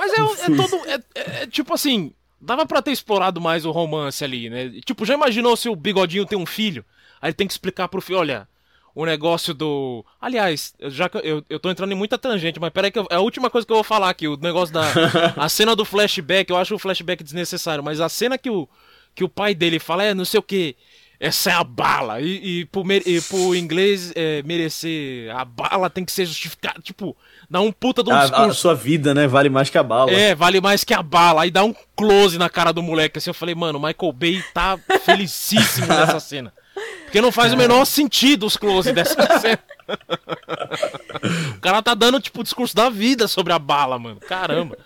Mas é, é todo. É, é- é tipo assim. Dava pra ter explorado mais o romance ali, né? Tipo, já imaginou se o bigodinho tem um filho? Aí ele tem que explicar pro filho: olha, o negócio do. Aliás, já que eu, eu tô entrando em muita tangente, mas peraí que eu- é a última coisa que eu vou falar aqui. O negócio da. A cena do flashback, eu acho o flashback desnecessário, mas a cena que o, que o pai dele fala é não sei o que. Essa é a bala. E, e, pro, e pro inglês é, merecer a bala tem que ser justificado. Tipo, dá um puta de um A, a discurso. sua vida, né? Vale mais que a bala. É, vale mais que a bala. Aí dá um close na cara do moleque. Assim, eu falei, mano, Michael Bay tá felicíssimo nessa cena. Porque não faz o menor sentido os close dessa cena. o cara tá dando, tipo, o discurso da vida sobre a bala, mano. Caramba.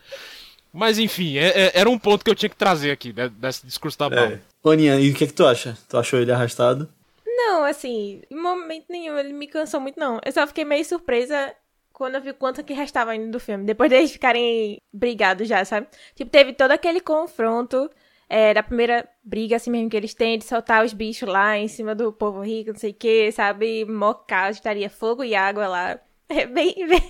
Mas enfim, é- é- era um ponto que eu tinha que trazer aqui, né, desse discurso da bala. É. Aninha, e o que é que tu acha? Tu achou ele arrastado? Não, assim, em momento nenhum ele me cansou muito, não. Eu só fiquei meio surpresa quando eu vi quanto que restava ainda do filme. Depois deles ficarem brigados já, sabe? Tipo, teve todo aquele confronto é, da primeira briga, assim mesmo, que eles têm de soltar os bichos lá em cima do povo rico, não sei o que, sabe? Mocar, estaria fogo e água lá. É bem, bem,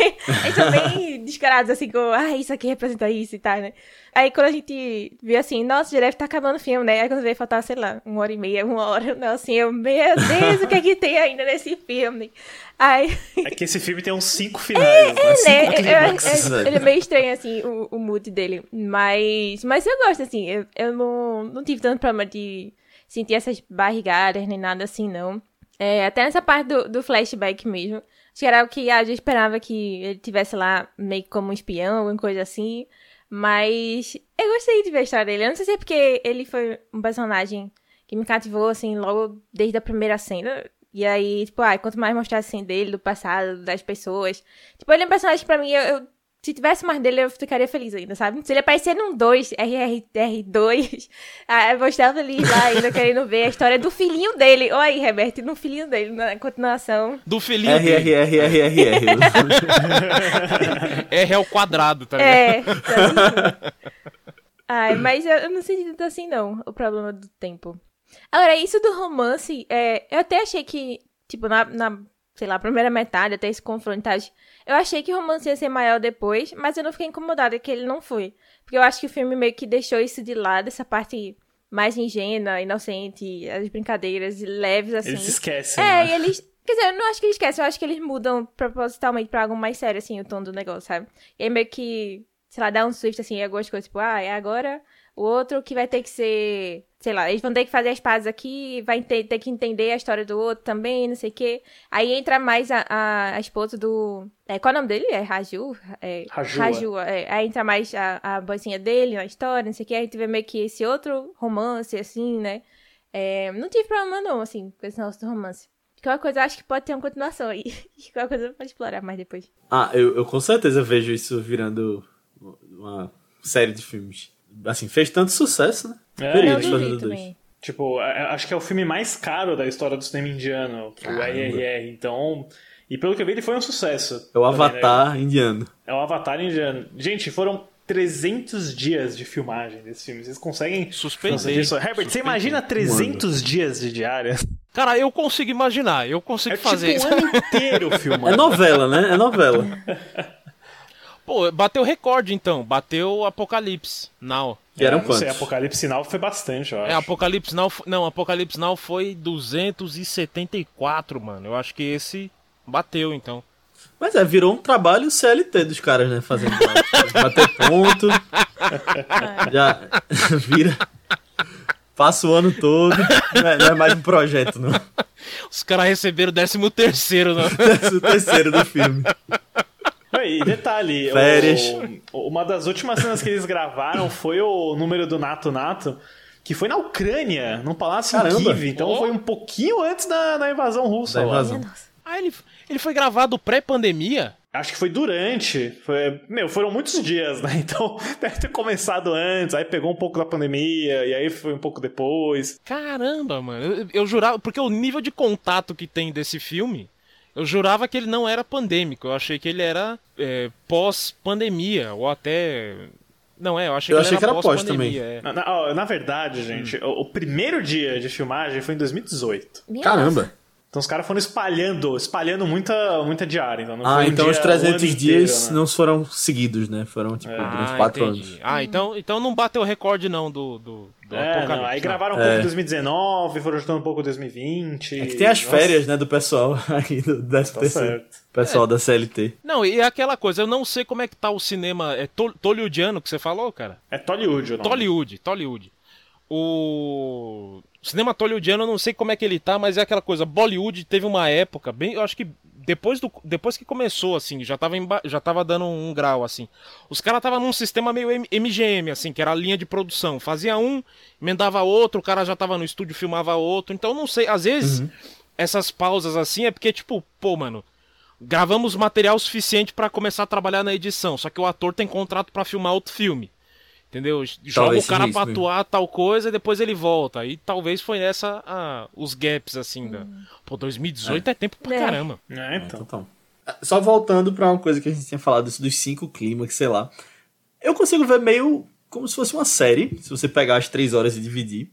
eles são bem descarados, assim, com, ah, isso aqui representa isso e tal, né? Aí quando a gente viu assim, nossa, já deve estar acabando o filme, né? Aí quando veio faltar, sei lá, uma hora e meia, uma hora, não, assim, eu, meu Deus, o que é que tem ainda nesse filme? Aí, É que esse filme tem uns cinco finais, né? né, Cinco eu- eu- clímaxes. eu- ele é meio estranho, assim, o, o mood dele, mas, mas eu gosto, assim, eu, eu não, não tive tanto problema de sentir essas barrigadas, nem nada assim, não. É, até nessa parte do, do flashback mesmo. Acho que era o que a gente esperava que ele tivesse lá meio que como um espião, alguma coisa assim. Mas eu gostei de ver a história dele. Eu não sei se é porque ele foi um personagem que me cativou, assim, logo desde a primeira cena. E aí, tipo, ai, quanto mais mostrar assim dele, do passado, das pessoas. Tipo, ele é um personagem que pra mim, eu, eu- se tivesse mais dele, eu ficaria feliz ainda, sabe? Se ele aparecer num 2, RRR2, ah, eu vou estar feliz lá ainda, querendo ver a história do filhinho dele. Olha aí, Herbert, no filhinho dele, na continuação. Do filhinho dele. RRRRRR. R ao quadrado, tá ligado? É. tá Ai, mas eu, eu não senti tanto assim, não, o problema do tempo. Agora, isso do romance, é, eu até achei que, tipo, na, na, sei lá, primeira metade, até esse confronto, e tal, eu achei que o romance ia ser maior depois, mas eu não fiquei incomodada que ele não foi. Porque eu acho que o filme meio que deixou isso de lado, essa parte mais ingênua, inocente, as brincadeiras leves, assim. Eles esquecem. É, né? e eles. Quer dizer, eu não acho que eles esquecem, eu acho que eles mudam propositalmente pra algo mais sério, assim, o tom do negócio, sabe? E aí meio que, sei lá, dá um swift, assim, em algumas coisas, tipo, ah, é agora o outro que vai ter que ser. Sei lá, eles vão ter que fazer as pazes aqui, vai ter, ter que entender a história do outro também, não sei o quê. Aí entra mais a, a, a esposa do. É, qual é o nome dele? É Raju? É, Rajua. Rajua, é. Aí entra mais a, a boizinha dele na história, não sei o quê. Aí a gente vê meio que esse outro romance, assim, né? É, não tive problema, não, assim, com esse do romance. Qualquer coisa, eu acho que pode ter uma continuação aí. Qualquer coisa pode explorar mais depois. Ah, eu, eu com certeza vejo isso virando uma série de filmes. Assim, fez tanto sucesso, né? É, Eu duvido dois. também. Tipo, a- a- acho que é o filme mais caro da história do cinema indiano, o. RRR. Então, e pelo que eu vi, ele foi um sucesso. É o Também, né? Avatar indiano. É o Avatar indiano. Gente, foram 300 dias de filmagem desse filme. Vocês conseguem Suspeitei. fazer isso? Herbert, você imagina 300 dias de diária? Cara, eu consigo imaginar, eu consigo É fazer tipo isso. um ano inteiro É filmando. novela, né? É novela. Pô, bateu recorde então, bateu Apocalipse Now. Que eram É, não sei, quantos? Apocalipse Sinal foi bastante, eu acho. É, Apocalipse Now, não, Apocalipse Now foi 274, mano. Eu acho que esse bateu então. Mas é, virou um trabalho CLT dos caras, né? Fazendo bater ponto. já vira. Passa o ano todo. Não é, não é mais um projeto, não. Os caras receberam o 13 terceiro, não. Esse é o terceiro do filme. E detalhe, Férias. o- uma das últimas cenas que eles gravaram foi o número do Nato Nato, que foi na Ucrânia, num palácio Caramba. em Kiev. Então Oh. foi um pouquinho antes da, da invasão russa. Da lá. invasão. Ah, ele, ele foi gravado pré-pandemia? Acho que foi durante. Foi, meu, foram muitos dias, né? Então deve ter começado antes, aí pegou um pouco da pandemia, e aí foi um pouco depois. Caramba, mano. Eu, eu jurava. Porque o nível de contato que tem desse filme, eu jurava que ele não era pandêmico. Eu achei que ele era é, pós-pandemia, ou até. Não é, eu achei Eu que achei ele que era era pós pós-pandemia. também. é. Na, na- na verdade, gente, o, o primeiro dia de filmagem foi em 2018. Minha Caramba. Então os caras foram espalhando, espalhando muita, muita diária. Então não Ah, foi um então dia, os um 300 ano dias inteiro, né? não foram seguidos, né? Foram, tipo, durante Ah, 4 entendi. anos. Ah, então, então não bateu o recorde não do, do, do É, não, aí gravaram um pouco em 2019, foram juntando um pouco em 2020. É que tem as Nossa, férias, né, do pessoal aí do 13 Tá. Pessoal da CLT. Não, e é aquela coisa, eu não sei como é que tá o cinema. É tol- tollywoodiano que você falou, cara? É Tollywood o nome. Tollywood, Tollywood. O cinema tollywoodiano eu não sei como é que ele tá, mas é aquela coisa. Bollywood teve uma época bem, eu acho que depois do depois que começou assim, já tava emba- já tava dando um grau assim. Os caras tava num sistema meio M- MGM assim, que era a linha de produção. Fazia um, emendava outro, o cara já tava no estúdio, filmava outro. Então não sei, às vezes essas pausas assim é porque tipo, pô, mano, gravamos material suficiente pra começar a trabalhar na edição, só que o ator tem contrato pra filmar outro filme. Entendeu? Joga Talvez o cara pra mesmo. atuar tal coisa e depois ele volta. E talvez foi essa ah, os gaps, assim. Da... Pô, 2018 é, tempo pra É. caramba. É, então. Então, só voltando pra uma coisa que a gente tinha falado, isso dos cinco clímax, sei lá. Eu consigo ver meio como se fosse uma série, se você pegar as três horas e dividir.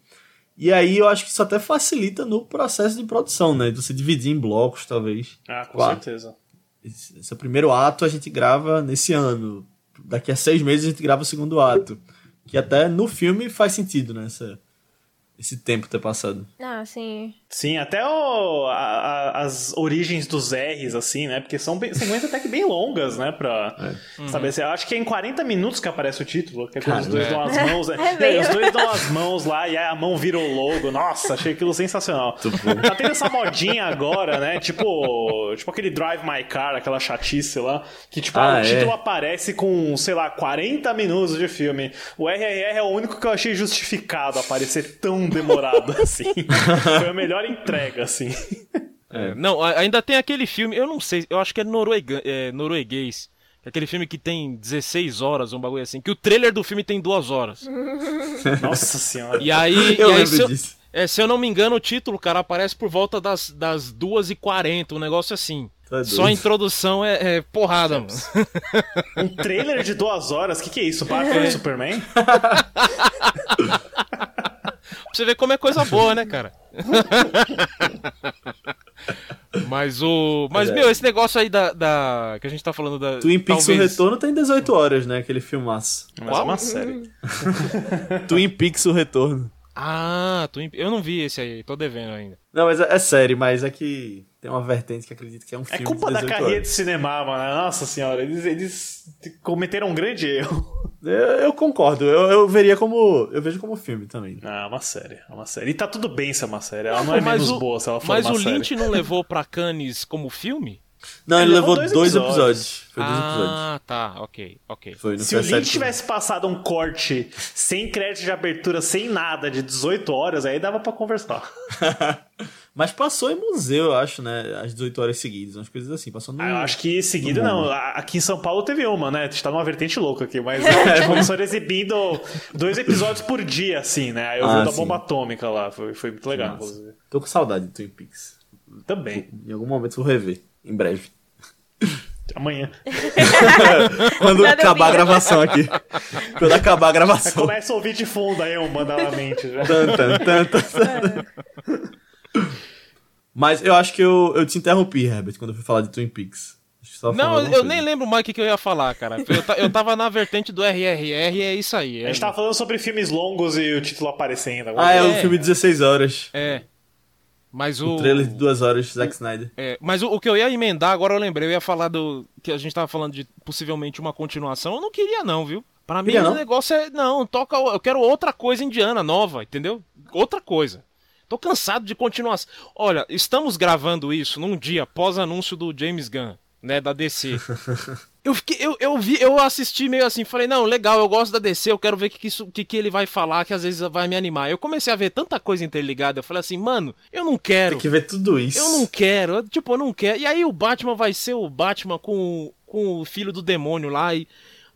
E aí eu acho que isso até facilita no processo de produção, né? De você dividir em blocos, talvez. Ah, com Quatro. certeza. Esse, esse primeiro ato a gente grava nesse ano. Daqui a seis meses a gente grava o segundo ato. Que até no filme faz sentido, né? Essa- esse tempo ter passado. Ah, sim. Sim, até o- a- a- as origens dos R's, assim, né? Porque são bem, sequências até que bem longas, né? Pra estabelecer. Eu acho que é em 40 minutos que aparece o título, que é quando os dois Caramba. dão as mãos. Né? É meio- Os dois dão as mãos lá e aí a mão vira o logo. Nossa, achei aquilo sensacional. bom. Tá tendo essa modinha agora, né? Tipo, tipo aquele Drive My Car, aquela chatice lá. Que, tipo, Ah, o é. título aparece com, sei lá, 40 minutos de filme. O RRR é o único que eu achei justificado aparecer tão demorado assim. Foi a melhor entrega, assim. É, Não, ainda tem aquele filme, eu não sei, eu acho que é, noruega, é norueguês. que é Aquele filme que tem 16 horas, um bagulho assim. Que o trailer do filme tem duas horas. Nossa senhora. E aí, Eu e aí se, eu, é, se eu não me engano, o título, cara, aparece por volta das, das 2h40, um negócio assim. Tá. Só a introdução é, é porrada, mano. Um trailer de duas horas? O que, que é isso? Batman e Superman? Pra você ver como é coisa boa, né, cara? mas o. Mas, É. meu, esse negócio aí da, da. Que a gente tá falando da. Twin Peaks O talvez- Retorno tem 18 horas, né? Aquele filmaço. Mas Qual? é uma série. Twin Peaks O Retorno. Ah, Twin... eu não vi esse aí, tô devendo ainda. Não, mas é, é série, mas é que tem uma vertente que acredito que é um É filme culpa de da 18 carreira horas. de cinema, mano. Nossa senhora, eles, eles cometeram um grande erro. Eu, eu concordo, eu, eu veria como. Eu vejo como filme também. Ah, é uma série, é uma série. E tá tudo bem ser uma série. Ela não, é Mas menos o- boa se ela for Mas uma o série. Lynch não levou pra Cannes como filme? Não, ele, Ele levou levou dois, dois episódios. episódios. Foi dois episódios. Ah, tá, ok, ok. Se o Lynch tivesse passado um corte sem crédito de abertura, sem nada, de 18 horas, aí dava pra conversar. Mas passou em museu, eu acho, né? Às 18 horas seguidas, umas coisas assim. Passou no. Ah, eu acho que seguida não. Aqui em São Paulo teve uma, né? A gente tá numa vertente louca aqui, mas é, começaram exibindo dois episódios por dia, assim, né? Aí eu vi Ah, o da bomba atômica lá, foi, foi muito legal. Tô com saudade de Twin Peaks. Também. Em algum momento vou rever. Em breve. Amanhã. Quando Nada acabar a a gravação aqui. Quando acabar a gravação. Começa a ouvir de fundo aí, eu mando na mente já. Tan, tan, tan, tan, tan. Mas eu acho que eu, eu te interrompi, Herbert, quando eu fui falar de Twin Peaks. Não, eu coisa. nem lembro mais o que, que eu ia falar, cara. Eu, eu tava na vertente do RRR e é isso aí. A É, gente tava falando sobre filmes longos e o título aparecendo. Ah, é coisa. o filme 16 horas. é. Mas o. O trailer de duas horas, Zack Snyder. É, mas o, o que eu ia emendar, agora eu lembrei, eu ia falar do. Que a gente tava falando de possivelmente uma continuação. Eu não queria, não, viu? Pra mim o negócio é. Não, toca. Eu quero outra coisa indiana, nova, entendeu? Outra coisa. Tô cansado de continuação. Olha, estamos gravando isso num dia pós-anúncio do James Gunn, né? Da DC. Eu, fiquei, eu, eu vi, eu assisti meio assim, falei, não, legal, eu gosto da DC, eu quero ver o que, que, isso- que, que ele vai falar, que às vezes vai me animar. Eu comecei a ver tanta coisa interligada, eu falei assim, mano, eu não quero. Tem que ver tudo isso. Eu não quero, eu, tipo, eu não quero. E aí o Batman vai ser o Batman com, com o filho do demônio lá e.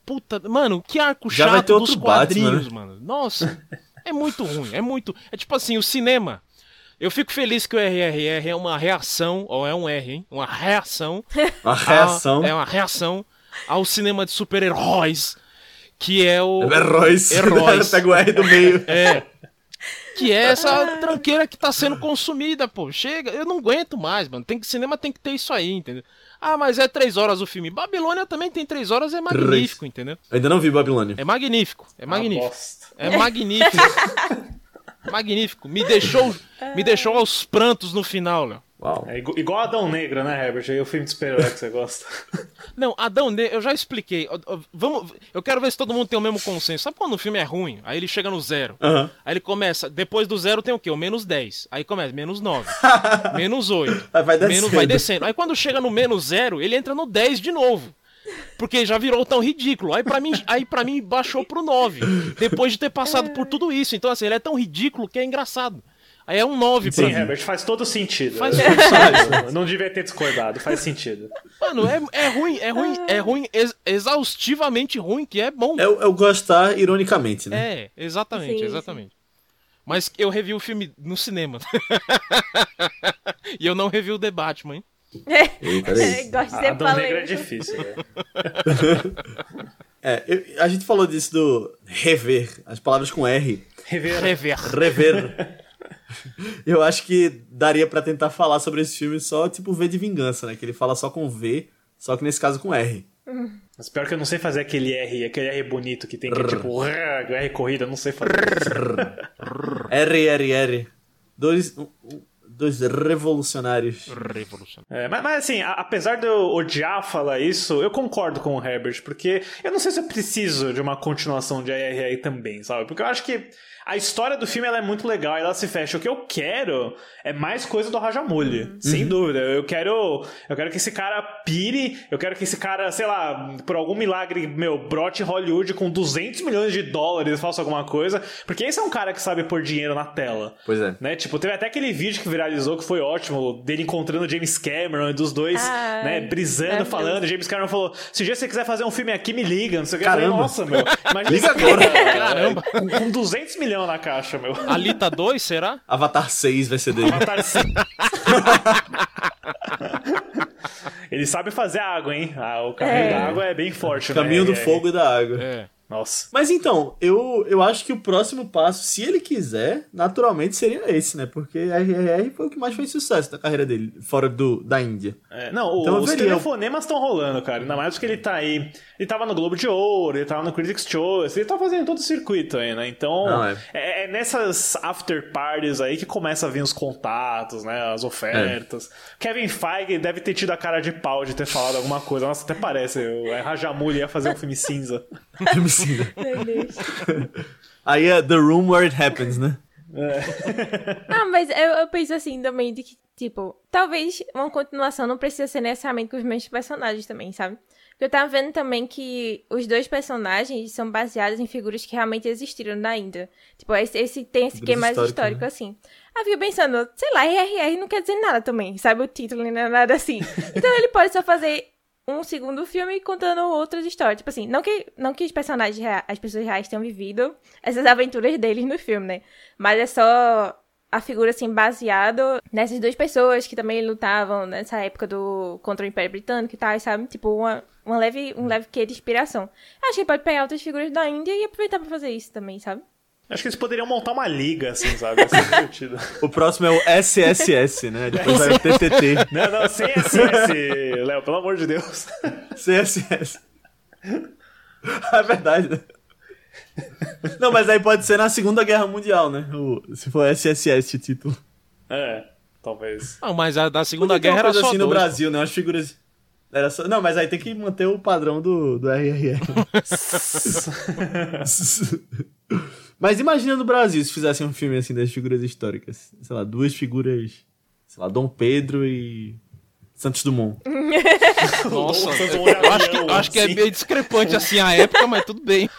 Puta, mano, que arco Já vai chato ter dos outro Batman, quadrinhos, né? mano. Nossa, é muito ruim, é muito. É tipo assim, o cinema. Eu fico feliz que o RRR é uma reação, ou é um R, hein? Uma reação. Uma reação. a- é uma reação ao cinema de super-heróis, que é o. Heróis. Heróis. Pega o R do meio. É. Que é essa tranqueira que tá sendo consumida, pô. Chega, eu não aguento mais, mano. Tem que cinema tem que ter isso aí, entendeu? Ah, mas é três horas o filme. Babilônia também tem três horas, é magnífico, entendeu? Eu ainda não vi Babilônia. É magnífico, é magnífico. bosta. É magnífico. magnífico. Me deixou, me deixou aos prantos no final, Léo. Uau. É igu- igual Adão Negro, né, Herbert? Aí o filme de super-herói que você gosta. Não, Adão Negro, eu já expliquei. Vamos, eu quero ver se todo mundo tem o mesmo consenso. Sabe quando o filme é ruim? Aí ele chega no zero. Aham. Aí ele começa, depois do zero tem o quê? O menos 10. Aí começa, menos 9. menos 8. Aí vai descendo. Menos, vai descendo. Aí quando chega no menos zero, ele entra no 10 de novo. Porque já virou tão ridículo. Aí pra mim, aí pra mim baixou pro 9. Depois de ter passado por tudo isso. Então, assim, ele é tão ridículo que é engraçado. Aí é um 9 pra Sim, mim. Herbert, faz todo sentido. Faz sentido. não devia ter discordado, faz sentido. Mano, é, é ruim, é ruim, é ruim, ex- exaustivamente ruim, que é bom. É, o- é o gostar ironicamente, né? É, exatamente, Sim, exatamente. Mas eu revi o filme no cinema. e eu não revi o The Batman, hein? Olha aí. Gosto de A ser Adão Negro é difícil, velho. É, eu- a gente falou disso do rever, as palavras com R. Rever. Rever. Rever. Eu acho que daria pra tentar falar sobre esse filme só, tipo, V de Vingança, né? Que ele fala só com V, só que nesse caso com R. Mas pior que eu não sei fazer aquele R, aquele R bonito que tem que é tipo R, corrida, eu não sei fazer. R, R, R. Dois, dois revolucionários. Revolução. É, mas, mas, assim, a- apesar de eu odiar falar isso, eu concordo com o Herbert, porque eu não sei se eu preciso de uma continuação de RRR também, sabe? Porque eu acho que a história do filme ela é muito legal, ela se fecha. O que eu quero é mais coisa do Rajamulho, sem dúvida. Eu quero, eu quero que esse cara pire, eu quero que esse cara, sei lá, por algum milagre, meu, brote Hollywood com 200 milhões de dólares, faça alguma coisa, porque esse é um cara que sabe pôr dinheiro na tela. Pois é. Né? Tipo, teve até aquele vídeo que viralizou que foi ótimo, dele encontrando o James Cameron e dos dois, Ai, né, brisando, maravilhoso. falando. James Cameron falou: se um dia você quiser fazer um filme aqui, me liga. Não sei o que. Nossa, meu. Imagina Liga agora. Caramba. Com, com 200 milhões na caixa, meu. Alita 2, será? Avatar 6 vai ser dele. Avatar sim. Ele sabe fazer água, hein? Ah, o caminho É. da água é bem forte, né? Caminho do É, fogo e da água. É. Nossa. Mas então, eu, eu acho que o próximo passo, se ele quiser, naturalmente seria esse, né? Porque RRR foi o que mais fez sucesso da carreira dele, fora do, da Índia. É, não, o- Então eu os veria. telefonemas estão rolando, cara. Ainda mais porque ele tá aí. Ele tava no Globo de Ouro, ele tava no Critics' Choice, ele tá fazendo todo o circuito aí, né? Então, Não, é. é. é nessas after parties aí que começa a vir os contatos, né? As ofertas. Kevin Feige deve ter tido a cara de pau de ter falado alguma coisa. Nossa, até parece. O Rajamuli ia fazer um filme cinza. Me ensina. Meu Deus. Aí é The Room Where It Happens, né? Ah, mas eu, eu penso assim também de que, tipo, talvez uma continuação não precisa ser necessariamente com os mesmos personagens também, sabe? Porque eu tava vendo também que os dois personagens são baseados em figuras que realmente existiram na Índia. Tipo, esse, esse tem esse que é mais histórico, histórico, né? assim. Aí eu fico pensando, sei lá, RRR não quer dizer nada também, sabe? O título não é nada assim. Então ele pode só fazer um segundo filme contando outras histórias. Tipo assim, não que, não que os personagens, rea- as pessoas reais tenham vivido essas aventuras deles no filme, né? Mas é só a figura, assim, baseado nessas duas pessoas que também lutavam nessa época do contra o Império Britânico e tal, sabe? Tipo, uma, uma leve, um leve quê de inspiração. Acho que pode pegar outras figuras da Índia e aproveitar pra fazer isso também, sabe? Acho que eles poderiam montar uma liga, assim, sabe? Divertido. O próximo é o SSS, né? Depois vai o TTT. Não, não, sem SS, Léo, pelo amor de Deus. CSS. É verdade, né? Não, mas aí pode ser na Segunda Guerra Mundial, né? O- se for SSS título. É, talvez. Não, mas a da Segunda Guerra era só assim no dois, Brasil, né? Umas figuras. Era só... Não, mas aí tem que manter o padrão do, do RRR. mas imagina no Brasil se fizessem um filme assim das figuras históricas. Sei lá, duas figuras. Sei lá, Dom Pedro e. Santos Dumont. Nossa, eu eu acho que, acho que é meio discrepante assim a época, mas tudo bem.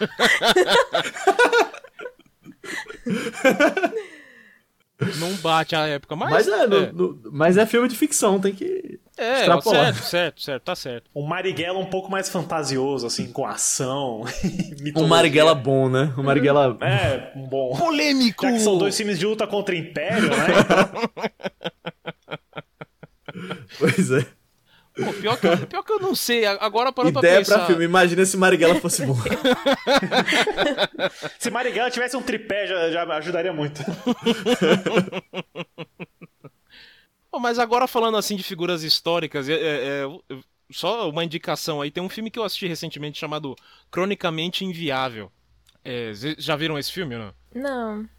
Não bate a época, mas. Mas é, no- é, no- mas é filme de ficção, tem que. É, extrapolar. certo, certo, certo, tá certo. Um Marighella um pouco mais fantasioso, assim, com ação. Um Marighella bom, né? Um Marighella. É, um bom. Polêmico! Já que são dois filmes de luta contra o Império, né? Pois é. Pô, pior, que, pior que eu não sei, agora pra Ideia pensar. pra filme. Imagina se Marighella fosse bom. Se Marighella tivesse um tripé, já, já ajudaria muito. Mas agora falando assim de figuras históricas, é, é, é, só uma indicação aí, tem um filme que eu assisti recentemente chamado Cronicamente Inviável. É, já viram esse filme não? Não.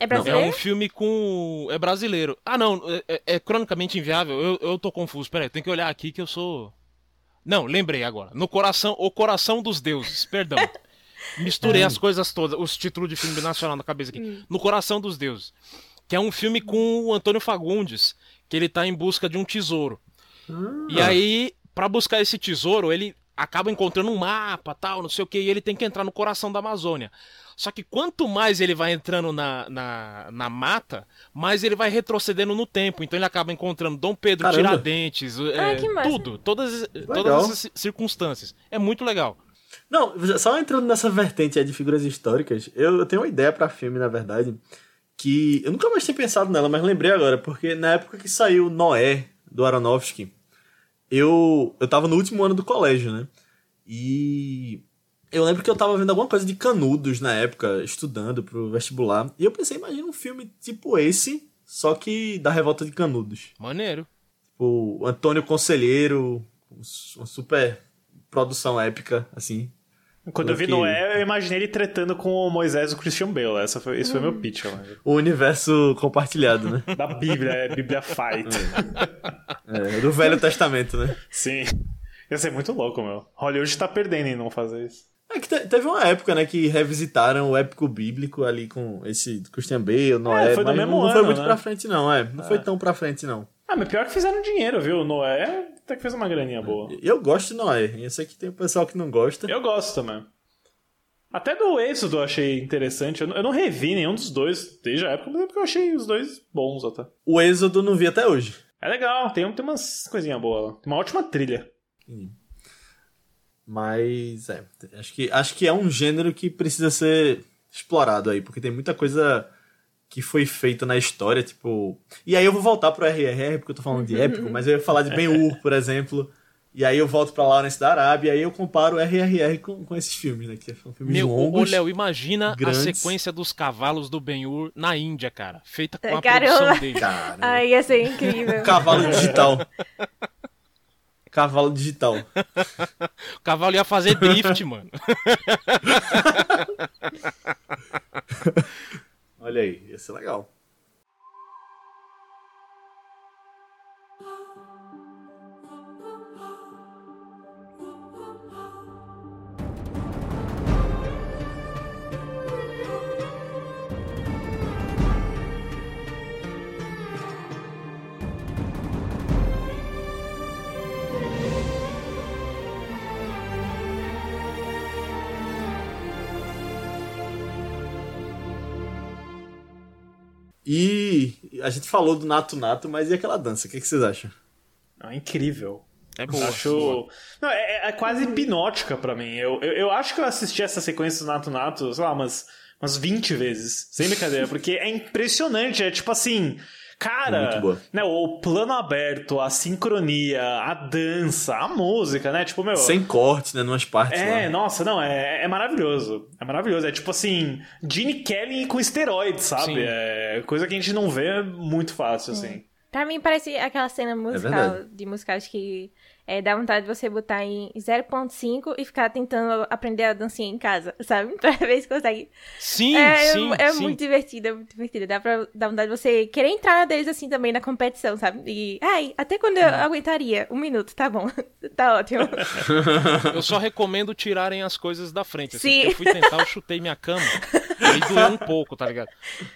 É É brasileiro? um filme com. É brasileiro. Ah, não, é, é- é cronicamente inviável. Eu, eu tô confuso. Peraí, tem que olhar aqui que eu sou. Não, lembrei agora. No coração. O Coração dos Deuses, perdão. Misturei as coisas todas, os títulos de filme nacional na cabeça aqui. No Coração dos Deuses. Que é um filme com o Antônio Fagundes, que ele tá em busca de um tesouro. E aí, pra buscar esse tesouro, ele acaba encontrando um mapa, tal, não sei o que, e ele tem que entrar no coração da Amazônia. Só que quanto mais ele vai entrando na, na, na mata, mais ele vai retrocedendo no tempo. Então ele acaba encontrando Dom Pedro Caramba. Tiradentes, Ah, é, tudo, todas, Legal. todas essas circunstâncias. É muito legal. Não, só entrando nessa vertente aí de figuras históricas, eu, eu tenho uma ideia pra filme, na verdade, que eu nunca mais tinha pensado nela, mas lembrei agora, porque na época que saiu Noé, do Aronofsky, eu, eu tava no último ano do colégio, né? E eu lembro que eu tava vendo alguma coisa de canudos na época, estudando pro vestibular, e eu pensei, imagina um filme tipo esse, só que da Revolta de Canudos. Maneiro. Tipo, o Antônio Conselheiro, uma super produção épica, assim. Quando eu vi Ok. Noé, eu imaginei ele tretando com o Moisés e o Christian Bale. Essa foi, esse foi meu pitch. O universo compartilhado, né? Da Bíblia, é Bíblia Fight. É, do Velho Testamento, né? Sim. Ia ser muito louco, meu. Hollywood tá perdendo em não fazer isso. É que te- teve uma época, né, que revisitaram o épico bíblico ali com esse Christian Bale, Noé, foi do mesmo não, não foi ano, muito né? pra frente não, é. Não foi tão pra frente não. Ah, mas pior que fizeram dinheiro, viu? Noé até que fez uma graninha boa. Eu gosto de Noé, eu sei que tem o pessoal que não gosta. Eu gosto também. Até do Êxodo eu achei interessante. Eu não, revi nenhum dos dois desde a época, mas é porque eu achei os dois bons até. O Êxodo não vi até hoje. É legal, tem, tem umas coisinhas boas lá. Tem uma ótima trilha. Mas, é, acho que, acho que é um gênero que precisa ser explorado aí, porque tem muita coisa que foi feita na história, tipo... E aí eu vou voltar pro RRR, porque eu tô falando de épico, mas eu ia falar de Ben-Hur, por exemplo, e aí eu volto pra Lawrence da Arábia, e aí eu comparo o RRR com, com esses filmes, né, que são filmes Meu, ô, ô, longos. Léo, imagina grandes. a sequência dos cavalos do Ben-Hur na Índia, cara. Feita com a Caramba. produção dele. Cara, Ai, ia ser incrível. cavalo digital. Cavalo digital. O cavalo ia fazer drift, mano. Olha aí, ia ser legal. E a gente falou do Nato Nato, mas e aquela dança? O que, que vocês acham? É incrível. É boa. acho. boa. Não, é, é quase hipnótica pra mim. Eu, eu, eu acho que eu assisti essa sequência do Nato Nato, sei lá, umas, umas 20 vezes. Sem brincadeira, porque é impressionante. É tipo assim. É Cara, né, o plano aberto, a sincronia, a dança, a música, né? Tipo, meu. Sem corte, né? Numas partes É, lá. nossa, não, é, é maravilhoso. É maravilhoso. É tipo assim, Gene Kelly com esteroides, sabe? Sim. É coisa que a gente não vê muito fácil, assim. Pra mim parece aquela cena musical, verdade. de musicais que é, dá vontade de você botar em 0.5 e ficar tentando aprender a dancinha em casa, sabe? Pra ver se consegue. Sim, é sim, é sim. muito divertido, é muito divertido. Dá pra dar vontade de você querer entrar deles assim também na competição, sabe? E, ai, até quando eu aguentaria? Um minuto, tá bom. tá ótimo. Eu só recomendo tirarem as coisas da frente. Assim, Sim. eu fui tentar, eu chutei minha cama. Aí doeu um pouco, tá ligado?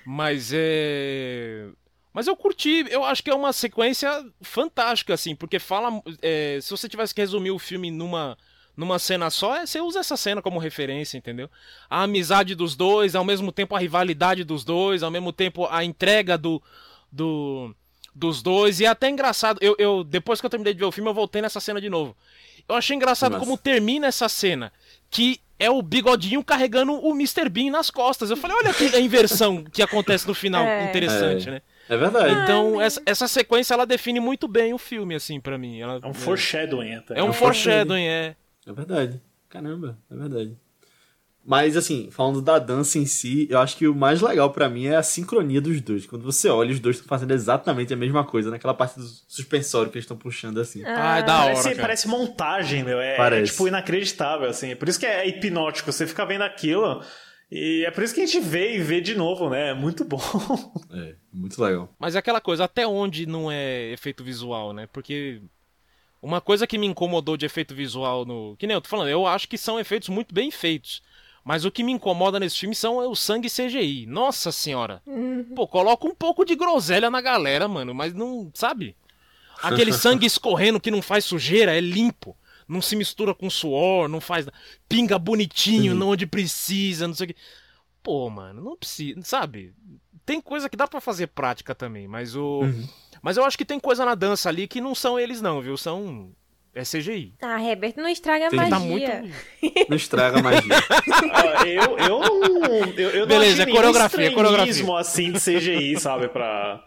Mas é. Mas eu curti, eu acho que é uma sequência fantástica, assim, porque fala. é, se você tivesse que resumir o filme numa, numa cena só, é, você usa essa cena como referência, entendeu? A amizade dos dois, ao mesmo tempo a rivalidade dos dois, ao mesmo tempo a entrega do. do dos dois, e é até engraçado. Eu, eu, depois que eu terminei de ver o filme, eu voltei nessa cena de novo. Eu achei engraçado como termina essa cena. Que é o bigodinho carregando o Mr. Bean nas costas. Eu falei, olha que a inversão que acontece no final, É. interessante, É. né? É verdade. Então, essa, essa sequência, ela define muito bem o filme, assim, pra mim. Ela, É um foreshadowing até. É um É. foreshadowing, é. É verdade. Caramba, é verdade. Mas, assim, falando da dança em si, eu acho que o mais legal pra mim é a sincronia dos dois. Quando você olha, os dois estão fazendo exatamente a mesma coisa, naquela parte do suspensório que eles estão puxando assim. Ah, é da hora, Parece, cara. parece montagem, meu. É, Parece. é, tipo inacreditável, assim. Por isso que é hipnótico. Você fica vendo aquilo. E é por isso que a gente vê e vê de novo, né? É muito bom. É, muito legal. Mas é aquela coisa, até onde não é efeito visual, né? Porque uma coisa que me incomodou de efeito visual no. Que nem eu tô falando, eu acho que são efeitos muito bem feitos. Mas o que me incomoda nesse filme são o sangue CGI. Nossa senhora. Pô, coloca um pouco de groselha na galera, mano. Mas não. Sabe? Aquele sangue escorrendo que não faz sujeira, é limpo. Não se mistura com suor, não faz. Pinga bonitinho, não onde precisa, não sei o que. Pô, mano, não precisa. Sabe? Tem coisa que dá pra fazer prática também, mas o. Mas eu acho que tem coisa na dança ali que não são eles, não, viu? São. É CGI. Ah, Herbert, não estraga a Tem- magia. Tá muito. Não estraga a magia. Ah, eu, eu não. Eu, eu não Beleza, achei é coreografia, estranhismo, assim de CGI, sabe? Pra.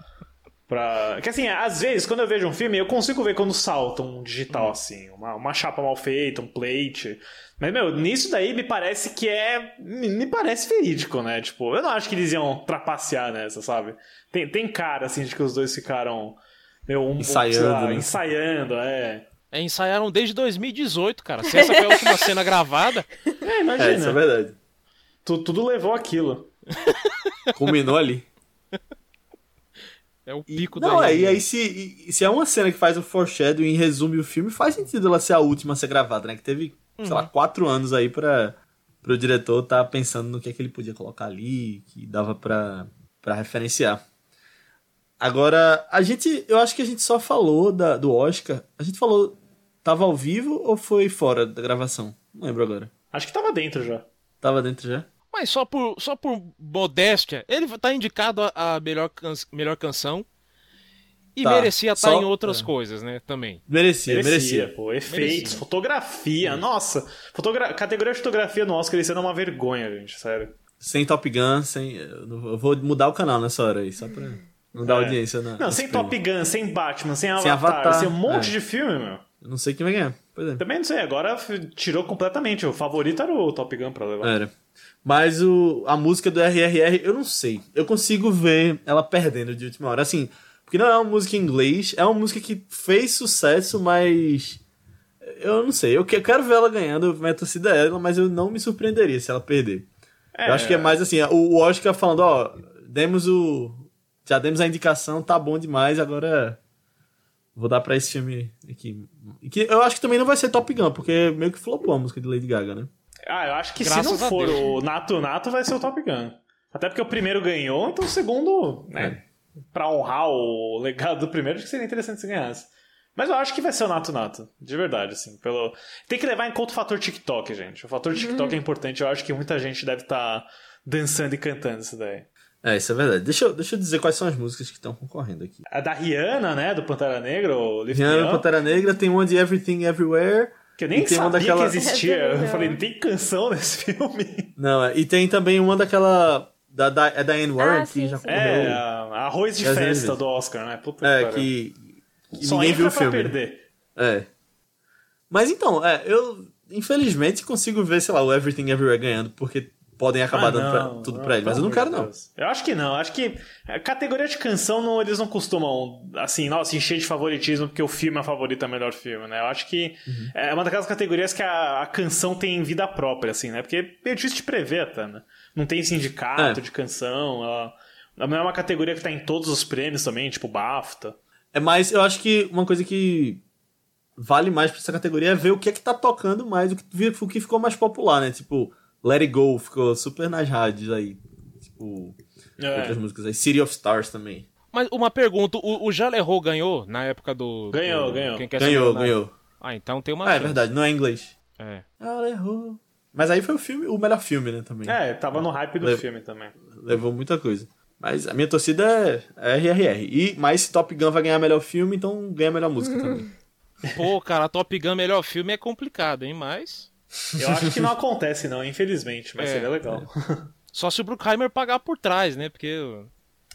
Pra... Que assim, às vezes, quando eu vejo um filme, eu consigo ver quando salta um digital, assim, uma, uma chapa mal feita, um plate. Mas, meu, nisso daí me parece que é. Me parece verídico, né? Tipo, eu não acho que eles iam trapacear nessa, sabe? Tem, tem cara, assim, de que os dois ficaram. Meu, um, Ensaiando, lá, né? ensaiando, é. É, ensaiaram desde 2018, cara. Se essa foi a última cena gravada. É, imagina. É, isso é verdade. Tu- tudo levou aquilo. Combinou ali. É o pico Não, da. é, e aí se, e- se é uma cena que faz o foreshadowing e resume o filme, faz sentido ela ser a última a ser gravada, né? Que teve, sei lá, quatro anos aí pra, pro diretor tá pensando no que é que ele podia colocar ali, que dava pra, pra referenciar. Agora, a gente, eu acho que a gente só falou da, do Oscar, a gente falou, tava ao vivo ou foi fora da gravação? Não lembro agora. Acho que tava dentro já. Tava dentro já? Mas só por, só por modéstia, ele tá indicado a, a melhor, can- melhor canção. E Tá, merecia estar só- em outras é. coisas, né? Também. Merecia, Merecia, merecia. pô. Efeitos, Merecia. fotografia. Nossa, fotogra... categoria de fotografia no Oscar isso é uma vergonha, gente, sério. Sem Top Gun, sem. Eu não- vou mudar o canal nessa hora aí, só pra não dar É. audiência na. Não, nesse sem. Top Gun, sem Batman, sem Avatar, sem, Avatar, um monte é. de filme, meu. Eu não sei quem vai ganhar. É. Também não sei, agora tirou completamente. O favorito era o Top Gun pra levar. Era. Mas o, a música do RRR, eu não sei. Eu consigo ver ela perdendo de última hora. Assim, porque não é uma música em inglês, é uma música que fez sucesso, mas. Eu não sei. Eu que- eu quero ver ela ganhando, minha torcida é ela, mas eu não me surpreenderia se ela perder. Eu acho que é mais assim, o Oscar falando, ó, demos o. Já demos a indicação, tá bom demais, agora. Vou dar pra esse filme aqui. E Que eu acho que também não vai ser Top Gun, porque meio que flopou a música de Lady Gaga, né? Ah, eu acho que se Graças não a for Deus. o Nato Nato, vai ser o Top Gun. Até porque o primeiro ganhou, então o segundo, né? Pra honrar o legado do primeiro, acho que seria interessante se ganhasse. Mas eu acho que vai ser o Nato Nato, de verdade, assim. Pelo... Tem que levar em conta o fator TikTok, gente. O fator TikTok é importante, eu acho que muita gente deve estar dançando e cantando isso daí. É, isso é verdade. Deixa eu, deixa eu dizer quais são as músicas que estão concorrendo aqui. A da Rihanna, né? Do Pantera Negra, o Lift Me Rihanna, Up, Pantera Negra, tem uma de Everything Everywhere. Que eu nem sabia daquela... que existia. Eu também Eu falei, não tem canção nesse filme. Não, é, e tem também uma daquela. Da, da, é da Anne Warren, Ah, que sim, já sim. correu. É, arroz de festa vezes. do Oscar, né? Puta É, que, que Só ninguém viu o pra filme. perder. É. Mas então, é, eu infelizmente consigo ver, sei lá, o Everything Everywhere ganhando, porque podem acabar Ah, dando pra- tudo não, pra ele. Mas eu não quero, não. Eu acho que não. Acho que a categoria de canção não, eles não costumam, assim, nossa, encher de favoritismo porque o filme é favorito, é o melhor filme, né? Eu acho que Uhum. é uma daquelas categorias que a, a canção tem vida própria, assim, né? Porque é meio difícil de prever até, né? Não tem sindicato É. de canção, ela, ela não é uma categoria que tá em todos os prêmios também, tipo BAFTA. É mais, eu acho que uma coisa que vale mais pra essa categoria é ver o que é que tá tocando mais, o que, o que ficou mais popular, né? Tipo, Let It Go ficou super nas rádios aí. Tipo, É. outras músicas aí. City of Stars também. Mas uma pergunta, o, o Jalerro ganhou na época do... Ganhou, do- ganhou. Quem quer Ganhou, ganhou. Ah, então tem uma Ah, é verdade, não é em inglês. É. Ah, errou. Mas aí foi o filme, o melhor filme, né, também. É, tava no hype do Leva- filme também. Levou muita coisa. Mas a minha torcida é RRR. E mais se Top Gun vai ganhar melhor filme, então ganha melhor música também. Pô, cara, Top Gun melhor filme é complicado, hein? Mas... Eu acho que não acontece, não, infelizmente, mas É, seria legal. Só se o Bruckheimer pagar por trás, né? Porque...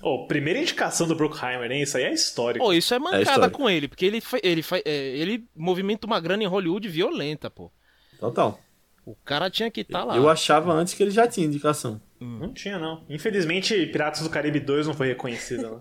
Ô, primeira indicação do Bruckheimer, hein? Isso aí é histórico. Pô, isso é mancada histórico. com ele, porque ele, fa- ele, fa- é, ele movimenta uma grana em Hollywood violenta, pô. Total. O cara tinha que estar lá. Eu achava antes que ele já tinha indicação. Não tinha, não. Infelizmente, Piratas do Caribe 2 não foi reconhecido. Né?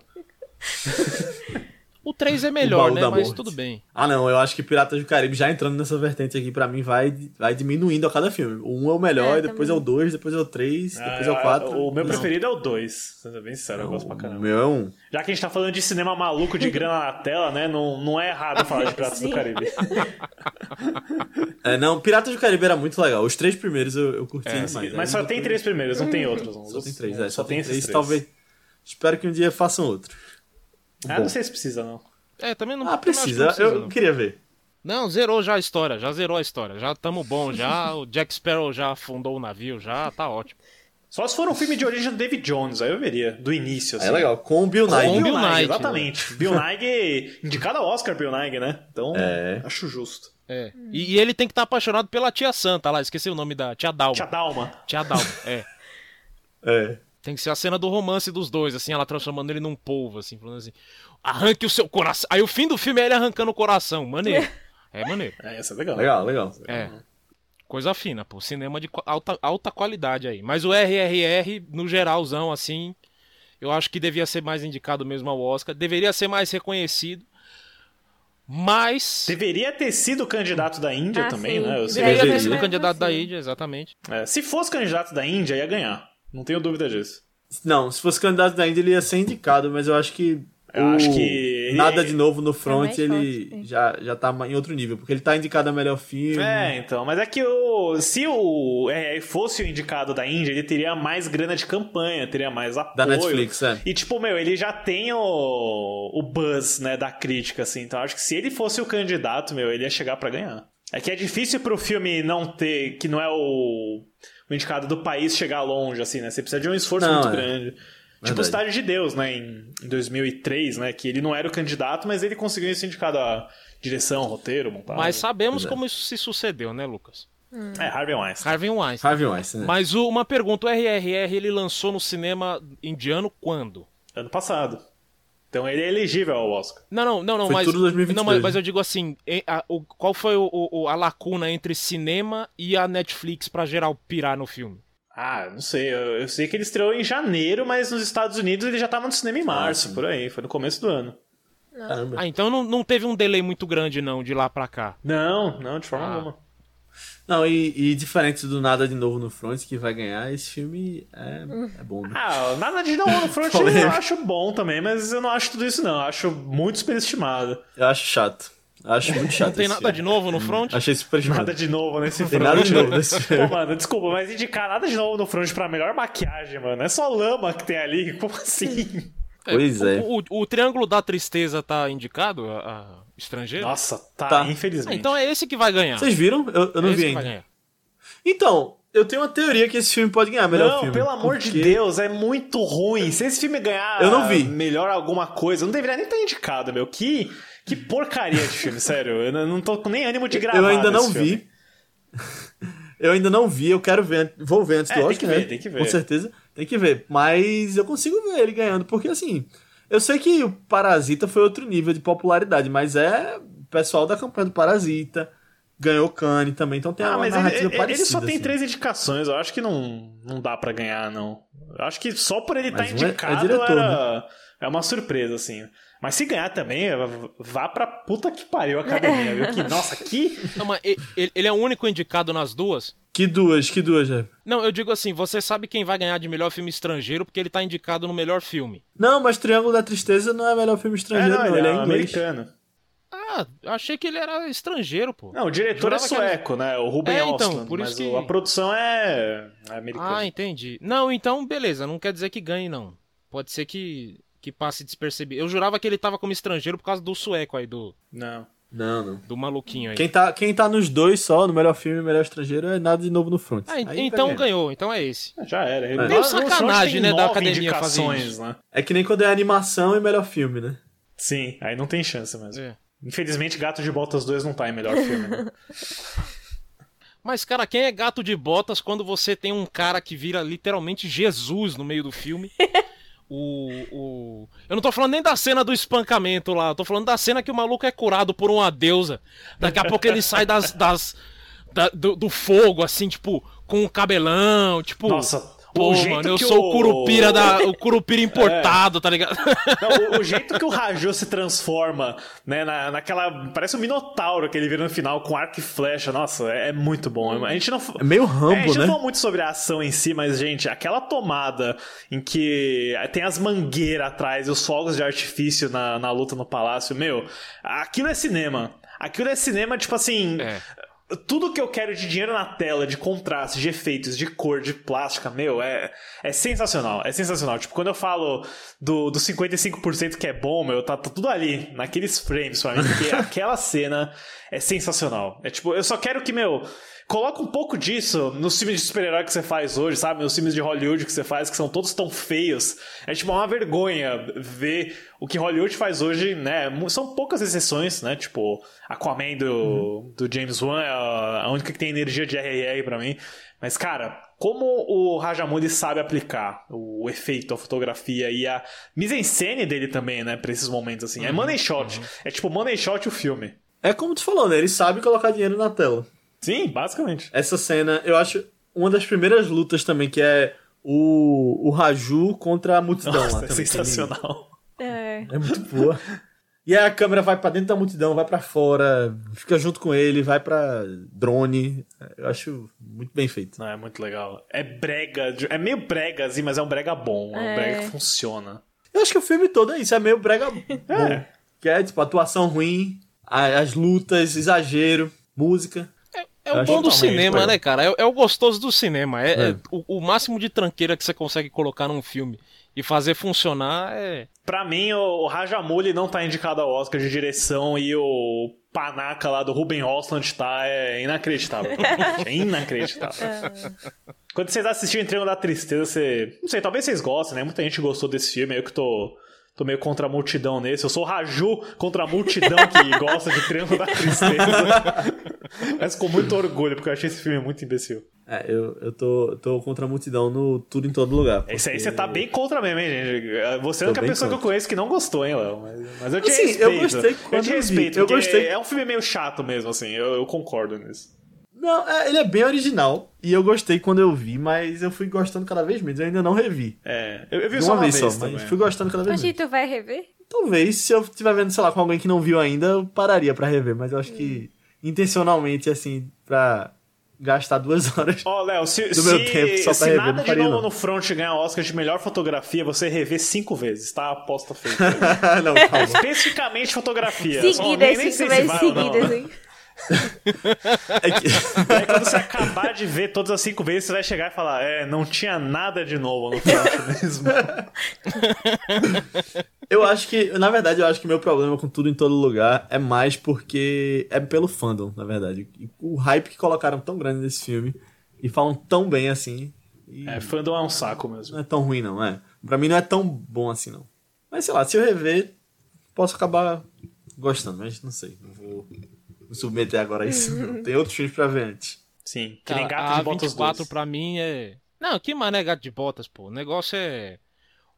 O 3 é O melhor, né? da Mas morte. tudo bem. Ah, não, eu acho que Piratas do Caribe já entrando nessa vertente aqui, pra mim, vai, vai diminuindo a cada filme. O 1 é o melhor, É, e depois é o 2, depois é o 3, depois é o Ah, 4. O meu Não. preferido é o 2. Sendo bem sincero, eu gosto pra O caramba. meu é um. Já que a gente tá falando de cinema maluco de grana na tela, né? Não, não é errado falar de Piratas do. Caribe. É, não, Piratas do Caribe era muito legal. Os três primeiros eu, eu curti demais. Mas só tem três primeiros, não tem outros. Não. Só tem três, é. Só, tem esses três. Talvez. Espero que um dia façam outro. Ah, não sei se precisa, não. É, também não Ah, precisa. não Eu não. queria ver. Não, zerou já a história, já zerou a história. Já tamo bom, já. O Jack Sparrow já afundou o navio, já tá ótimo. Só se for um filme de origem do David Jones, aí eu veria. Do início, assim. É legal. Com o Bill Nye. Com o Bill Bill Nighy, Nighy, exatamente. Bill Nighy, indicado ao Oscar, Bill Nighy, né? Então, É. acho justo. É. E, e ele tem que estar apaixonado pela tia Santa lá, esqueci o nome da tia Dalma. Tia Dalma. Tia Dalma, é. É. Tem que ser a cena do romance dos dois, assim, ela transformando ele num polvo, assim, falando assim: arranque o seu coração. Aí o fim do filme é ele arrancando o coração. Maneiro. É maneiro. É, essa é legal. Legal, legal. É. Coisa fina, pô. Cinema de alta, alta qualidade aí. Mas o RRR, no geralzão, assim, eu acho que devia ser mais indicado mesmo ao Oscar. Deveria ser mais reconhecido. Mas. Deveria ter sido candidato da Índia Ah, também, sim. né? Eu sei Deveria ter sido candidato da. Índia, exatamente. É, se fosse candidato da Índia, ia ganhar. Não tenho dúvida disso. Não, se fosse candidato da Índia, ele ia ser indicado, mas eu acho que. Eu o acho que- Nada de novo no front, mais ele forte, já, já tá em outro nível. Porque ele tá indicado a melhor filme. É, então. Mas é que o, se o RR fosse o indicado da Índia, ele teria mais grana de campanha, teria mais apoio. Da Netflix, é. E, tipo, meu, ele já tem o, o buzz, né, da crítica, assim. Então, acho que se ele fosse o candidato, meu, ele ia chegar pra ganhar. É que é difícil pro filme não ter... Que não é o, o indicado do país chegar longe, assim, né? Você precisa de um esforço Não, muito é. grande. Tipo o Verdade. Estádio de Deus, né, em, em 2003, né? Que ele não era o candidato, mas ele conseguiu ser indicado a direção, roteiro, montagem. Mas sabemos é. como isso se sucedeu, né, Lucas? É, Harvey Weinstein. Harvey Weinstein. Harvey Weinstein, né? Mas o- uma pergunta: o RRR ele lançou no cinema indiano quando? Ano passado. Então ele é elegível ao Oscar. Não, não, não, não, Foi mas. tudo 2022, não, mas, mas eu digo assim: a- o- qual foi o- o- a lacuna entre cinema e a Netflix pra geral pirar no filme? Ah, não sei. Eu, eu sei que ele estreou em janeiro, mas nos Estados Unidos ele já tava no cinema em março, sim. por aí. Foi no começo do ano. Caramba. Ah, então não, não teve um delay muito grande, não, de lá pra cá. Não, não, de forma Ah. alguma. Não, e, e diferente do Nada de Novo no Front, que vai ganhar, esse filme é, é bom, né? Ah, nada de não no front eu acho bom também, mas eu não acho tudo isso não. Eu acho muito superestimado. Eu acho chato. Acho muito chato. Não tem esse nada filme. de novo no front? Achei super Nada de novo nesse Tem front. nada de novo nesse Pô, filme. mano, desculpa, mas indicar nada de novo no front pra melhor maquiagem, mano. É só lama que tem ali. Como assim? Pois é. O, o- o Triângulo da Tristeza tá indicado a estrangeiro? Nossa, tá, Tá. Ah, infelizmente. então é esse que vai ganhar. Vocês viram? Eu, eu não é vi que vai ainda. Então, Eu tenho uma teoria que esse filme pode ganhar melhor não, filme. pelo amor de Deus, é muito ruim. Se esse filme ganhar Eu não vi. melhor alguma coisa, não deveria nem estar indicado, meu. Que, que porcaria de filme, sério. Eu não tô com nem ânimo de gravar. Eu ainda não vi. eu ainda não vi, eu quero ver. Vou ver antes É, do tem Oscar, que ver, né? tem que ver. Com certeza, tem que ver. Mas eu consigo ver ele ganhando, porque assim, eu sei que o Parasita foi outro nível de popularidade, mas é o pessoal da campanha do Parasita, ganhou Cannes também, então tem Ah, uma mas narrativa ele, parecida. ele só tem assim. três indicações. Eu acho que não, não dá pra ganhar, não. Eu acho que só por ele estar um é- é indicado diretor, né? era... é uma surpresa, assim. Mas se ganhar também, vá pra puta que pariu a academia, viu? Que, nossa, que. Não, mas ele, ele é o único indicado nas duas? Que duas, que duas, já. Não, eu digo assim, você sabe quem vai ganhar de melhor filme estrangeiro porque ele tá indicado no melhor filme. Não, mas Triângulo da Tristeza não é melhor filme É, estrangeiro, não, ele é inglês. americano. Ah, eu achei que ele era estrangeiro, pô. Não, o diretor é Jurava era- sueco, né? O Ruben É, então, Östlund, por isso mas que- a produção é, é americana. Ah, entendi. Não, então beleza, não quer dizer que ganhe, não. Pode ser que, que passe despercebido. Eu jurava que ele tava como estrangeiro por causa do sueco aí, do, Não. Não, não. do maluquinho aí. Quem tá, quem tá nos dois só, no melhor filme e melhor estrangeiro, é nada de novo no front. Ah, então ganhar. ganhou, então é esse. Já era. É. Lá- Meio lá no front sacanagem, né, da academia fazer indicações, isso. Né? É que nem quando é animação e melhor filme, né? Sim, aí não tem chance mesmo. É. Infelizmente, Gato de Botas 2 não tá em melhor filme. né? Mas, cara, quem é gato de botas quando você tem um cara que vira literalmente Jesus no meio do filme? O, o... Eu não tô falando nem da cena do espancamento lá, eu tô falando da cena que o maluco é curado por uma deusa. Daqui a pouco ele sai das. das da- do, do fogo, assim, tipo, com o cabelão, tipo. Nossa, Pô, o jeito mano, eu que sou o curupira da. O curupira importado, tá ligado? Não, o, o jeito que o Raju se transforma, né, na, naquela. Parece um minotauro que ele vira no final com arco e flecha. Nossa, é, é muito bom. A gente não. É meio É, a Rambo, gente não né? falou muito sobre a ação em si, mas, gente, aquela tomada em que tem as mangueiras atrás e os fogos de artifício na, na luta no palácio, meu, aquilo é cinema. Aquilo é cinema, tipo assim. É. Tudo que eu quero de dinheiro na tela, de contraste, de efeitos, de cor, de plástica, meu, é, é sensacional. É sensacional. Tipo, quando eu falo do, do 55% que é bom, meu, tá, tá tudo ali, naqueles frames pra mim, porque aquela cena é sensacional. É tipo, eu só quero que, meu, coloca um pouco disso nos filmes de super-herói que você faz hoje, sabe? Nos filmes de Hollywood que você faz, que são todos tão feios. É tipo uma vergonha ver o que Hollywood faz hoje, né? São poucas exceções, né? Tipo, Aquaman do, do James Wan é a única que tem energia de RRR pra mim. Mas, cara, como o Rajamouli sabe aplicar o efeito, a fotografia e a mise-en-scène dele também, né? Pra esses momentos, assim. É money shot. É tipo money shot o filme. É como tu falou, né? Ele sabe colocar dinheiro na tela. Sim, basicamente. Essa cena, eu acho uma das primeiras lutas também, que é o, o Raju contra a multidão lá. Nossa, é também, que sensacional. É. É muito boa. E aí a câmera vai pra dentro da multidão, vai pra fora, fica junto com ele, vai pra drone. Eu acho muito bem feito. Não, é muito legal. É brega, é meio brega, assim, mas é um brega bom. É um É. brega que funciona. Eu acho que o filme todo é isso, é meio brega bom. É. Que é, tipo, atuação ruim, as lutas, exagero, música. É o bom do cinema, né, cara? É, é o gostoso do cinema. É, É. é o, o máximo de tranqueira que você consegue colocar num filme e fazer funcionar é. Pra mim, o o Rajamouli não tá indicado ao Oscar de direção e o panaca lá do Ruben Osland tá é inacreditável. é inacreditável. Quando vocês assistirem Triângulo da Tristeza, você... Não sei, talvez vocês gostem, né? Muita gente gostou desse filme, eu que tô... Tô meio contra a multidão nesse. Eu sou o Raju contra a multidão que gosta de Triângulo da Tristeza. Mas com muito orgulho, porque eu achei esse filme muito imbecil. É, eu, eu tô, tô contra a multidão no tudo em todo lugar. Esse aí porque- você tá bem contra mesmo, hein, gente? Você é a única pessoa que eu contra. conheço que não gostou, hein, Léo? Mas, mas eu te Assim, respeito. eu gostei quando eu te respeito. Eu porque gostei. É um filme meio chato mesmo, assim. Eu, eu concordo nisso. Não, é, ele é bem original. E eu gostei quando eu vi, mas eu fui gostando cada vez menos. Eu ainda não revi. É, eu, eu vi De só uma uma vez vez, só, também. mas fui gostando cada vez menos. tu vai rever? Talvez, se eu estiver vendo, sei lá, com alguém que não viu ainda, eu pararia pra rever. Mas eu acho que intencionalmente, assim, pra gastar duas horas. Ó, Léo, se, Do meu se, tempo, só pra se rever, nada não de novo não. no front ganhar o Oscar de melhor fotografia, você rever cinco vezes, tá? Aposta feita. não, calma. Especificamente fotografia. Seguidas, cinco vezes seguidas, hein? É que- Aí quando você acabar de ver todas as cinco vezes, você vai chegar e falar: É, não tinha nada de novo no front mesmo. Eu acho que, na verdade, eu acho que meu problema com tudo em todo lugar é mais porque é pelo fandom, na verdade. O hype que colocaram tão grande nesse filme E falam tão bem assim. E É, fandom é um saco mesmo. não é tão ruim, não, é. Pra mim não é tão bom assim, não. Mas sei lá, se eu rever, posso acabar gostando, mas não sei. Não vou submeter agora a isso. Tem outros filmes pra ver antes. Sim, que nem gato a de botas 24 dois. pra mim é. Não, que mané gato de botas, pô. O negócio é.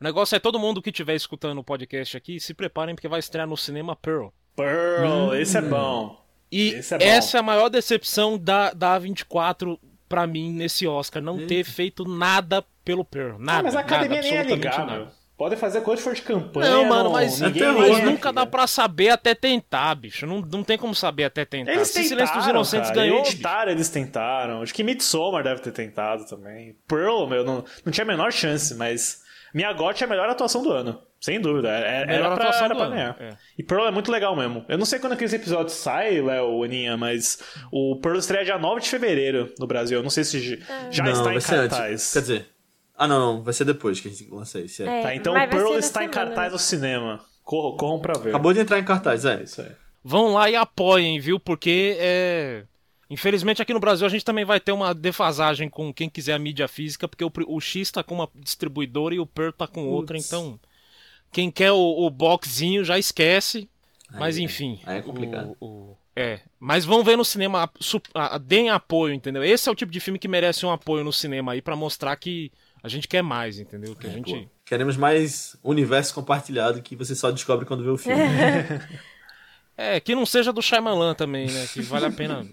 O negócio é todo mundo que estiver escutando o podcast aqui, se preparem porque vai estrear no cinema Pearl. Pearl, esse é bom. E é bom. essa é a maior decepção da, da A24 pra mim nesse Oscar. Não ter feito nada pelo Pearl. Nada. Ah, mas a academia nada, nem é absolutamente ligar, nada. Meu. Pode fazer coisa for de campanha. Não, mano, mas, ninguém é mas nunca dá pra saber até tentar, bicho. Não, não tem como saber até tentar. Eles Se tentaram, Silêncio dos Inocentes cara. ganhou. bicho. Hereditário eles tentaram. Acho que Midsommar deve ter tentado também. Pearl, meu, não, não tinha a menor chance, mas Minha GOT é a melhor atuação do ano. Sem dúvida. É, Melhor era pra, atuação era do pra ano, ganhar. é. E Pearl é muito legal mesmo. Eu não sei quando aqueles episódios saem, Léo, Aninha, mas o Pearl estreia dia 9 de fevereiro no Brasil. Eu não sei se já não, está em ser antes. cartaz. Quer dizer. Ah, não, não. Vai ser depois que a gente lança esse. É. É, Tá, então mas o Pearl está em cartaz no cinema. Corram, corram pra ver. Acabou de entrar em cartaz, é. Isso aí. Vão lá e apoiem, viu? Porque é. Infelizmente aqui no Brasil a gente também vai ter uma defasagem com quem quiser a mídia física, porque o, o X tá com uma distribuidora e o Per tá com outra, então. Quem quer o, o boxzinho já esquece. Mas Aí é- enfim. aí é complicado. o- o- é. Mas vão ver no cinema, a- su- a- a- deem apoio, entendeu? Esse é o tipo de filme que merece um apoio no cinema aí pra mostrar que a gente quer mais, entendeu? Que a gente. Pô, Queremos mais universo compartilhado que você só descobre quando vê o filme. É, que não seja do Shyamalan também, né? Que vale a pena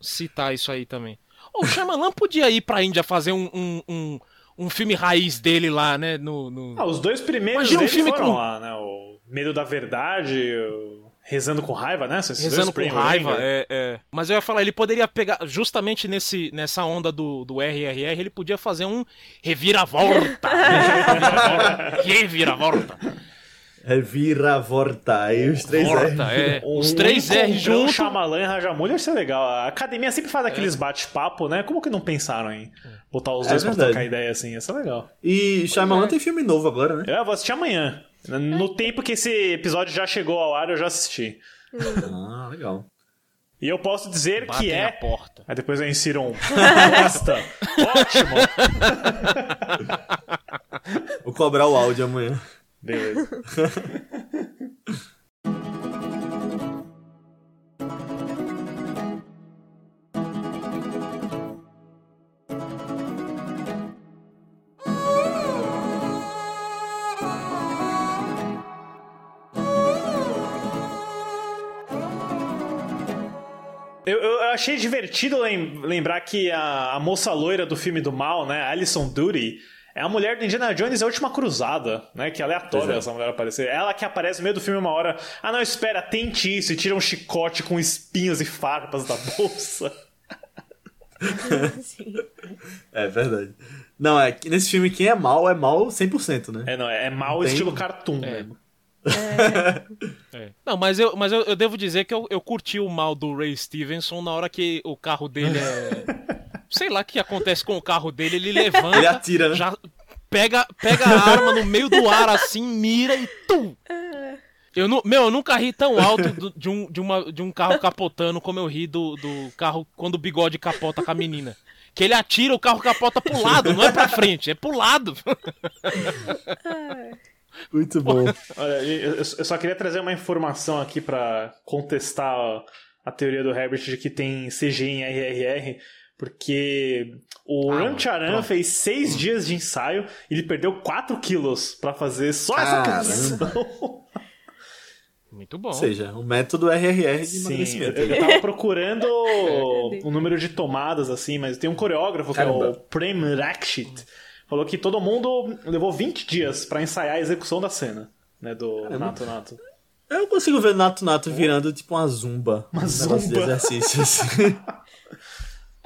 citar isso aí também. Ô, o Shyamalan podia ir pra Índia fazer um, um, um, um filme raiz dele lá, né? No, no- Ah, os dois primeiros Imagina um filme foram com- lá, né? O Medo da Verdade, o Rezando com Raiva, né? Esses Rezando com raiva, lembra? é, é. Mas eu ia falar, ele poderia pegar, justamente nesse, nessa onda do, do RRR, ele podia fazer um reviravolta. reviravolta. Reviravolta. E os três Volta, R. é. Os três Um R encontrão junto. Shyamalan e Rajamulho ia ser legal. A academia sempre faz É. aqueles bate-papo, né? Como que não pensaram em botar os É dois pra verdade. trocar ideia assim? Ia ser legal. E Shyamalan tem filme novo agora, né? Eu vou assistir amanhã. No tempo que esse episódio já chegou ao ar, eu já assisti. Ah, legal. E eu posso dizer Batem que a é. porta. Aí depois eu insiro um. Bosta! Ótimo! Vou cobrar o áudio amanhã. Beleza. achei divertido lem- lembrar que a, a moça loira do filme do mal, né, Alison Duty, é a mulher do Indiana Jones e a Última Cruzada, né, que aleatório Pois é. essa mulher aparecer. Ela que aparece no meio do filme uma hora, ah não, espera, tente isso, e tira um chicote com espinhos e farpas da bolsa. Sim. É verdade. Não, é que nesse filme quem é mal é mal 100%, né? É, não, é mal Tem- estilo cartoon mesmo. É. Não, mas eu, mas eu, eu devo dizer que eu, eu curti o mal do Ray Stevenson na hora que o carro dele é. Sei lá o que acontece com o carro dele, ele levanta. Ele atira, né? Já pega, pega a arma no meio do ar assim, mira e tum! Eu nu, meu, eu nunca ri tão alto do- de, um, de, uma, de um carro capotando como eu ri do, do carro quando o bigode capota com a menina. Que ele atira, o carro capota pro lado, não é pra frente, é pro lado. Muito bom. Olha, eu, só queria trazer uma informação aqui pra contestar a, teoria do Herbert de que tem CG em RRR, porque o Ah, Ram mano, Charan pronto. fez seis dias de ensaio e ele perdeu 4 quilos pra fazer só essa Caramba. canção. Muito bom. Ou seja, o método RRR de Sim, eu, emagrecimento. eu tava procurando o número de tomadas, assim, mas tem um coreógrafo que é o Caramba. Prem Rakshit. Falou que todo mundo levou 20 dias pra ensaiar a execução da cena, né, do Caramba. Nato Nato. Eu consigo ver Nato Nato virando tipo uma zumba. Uma um negócio de zumba. exercícios.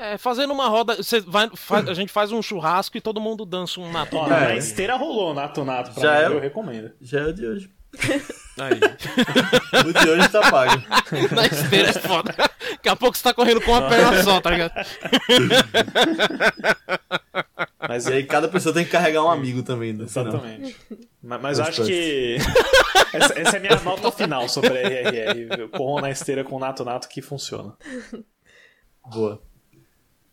É, fazendo uma roda, você vai, faz- a gente faz um churrasco e todo mundo dança um nato. Ó, É. na esteira rolou Nato Nato pra Já mim, é? eu recomendo. Já é o de hoje. Aí. O de hoje tá pago. Na esteira é foda. Daqui a pouco você tá correndo com uma perna só, tá ligado? Mas aí cada pessoa tem que carregar um amigo também. No final. Exatamente. Ma- Mas eu Faz acho que. essa, essa é a minha nota final sobre a RRR. Corram na esteira com Nato Nato que funciona. Boa.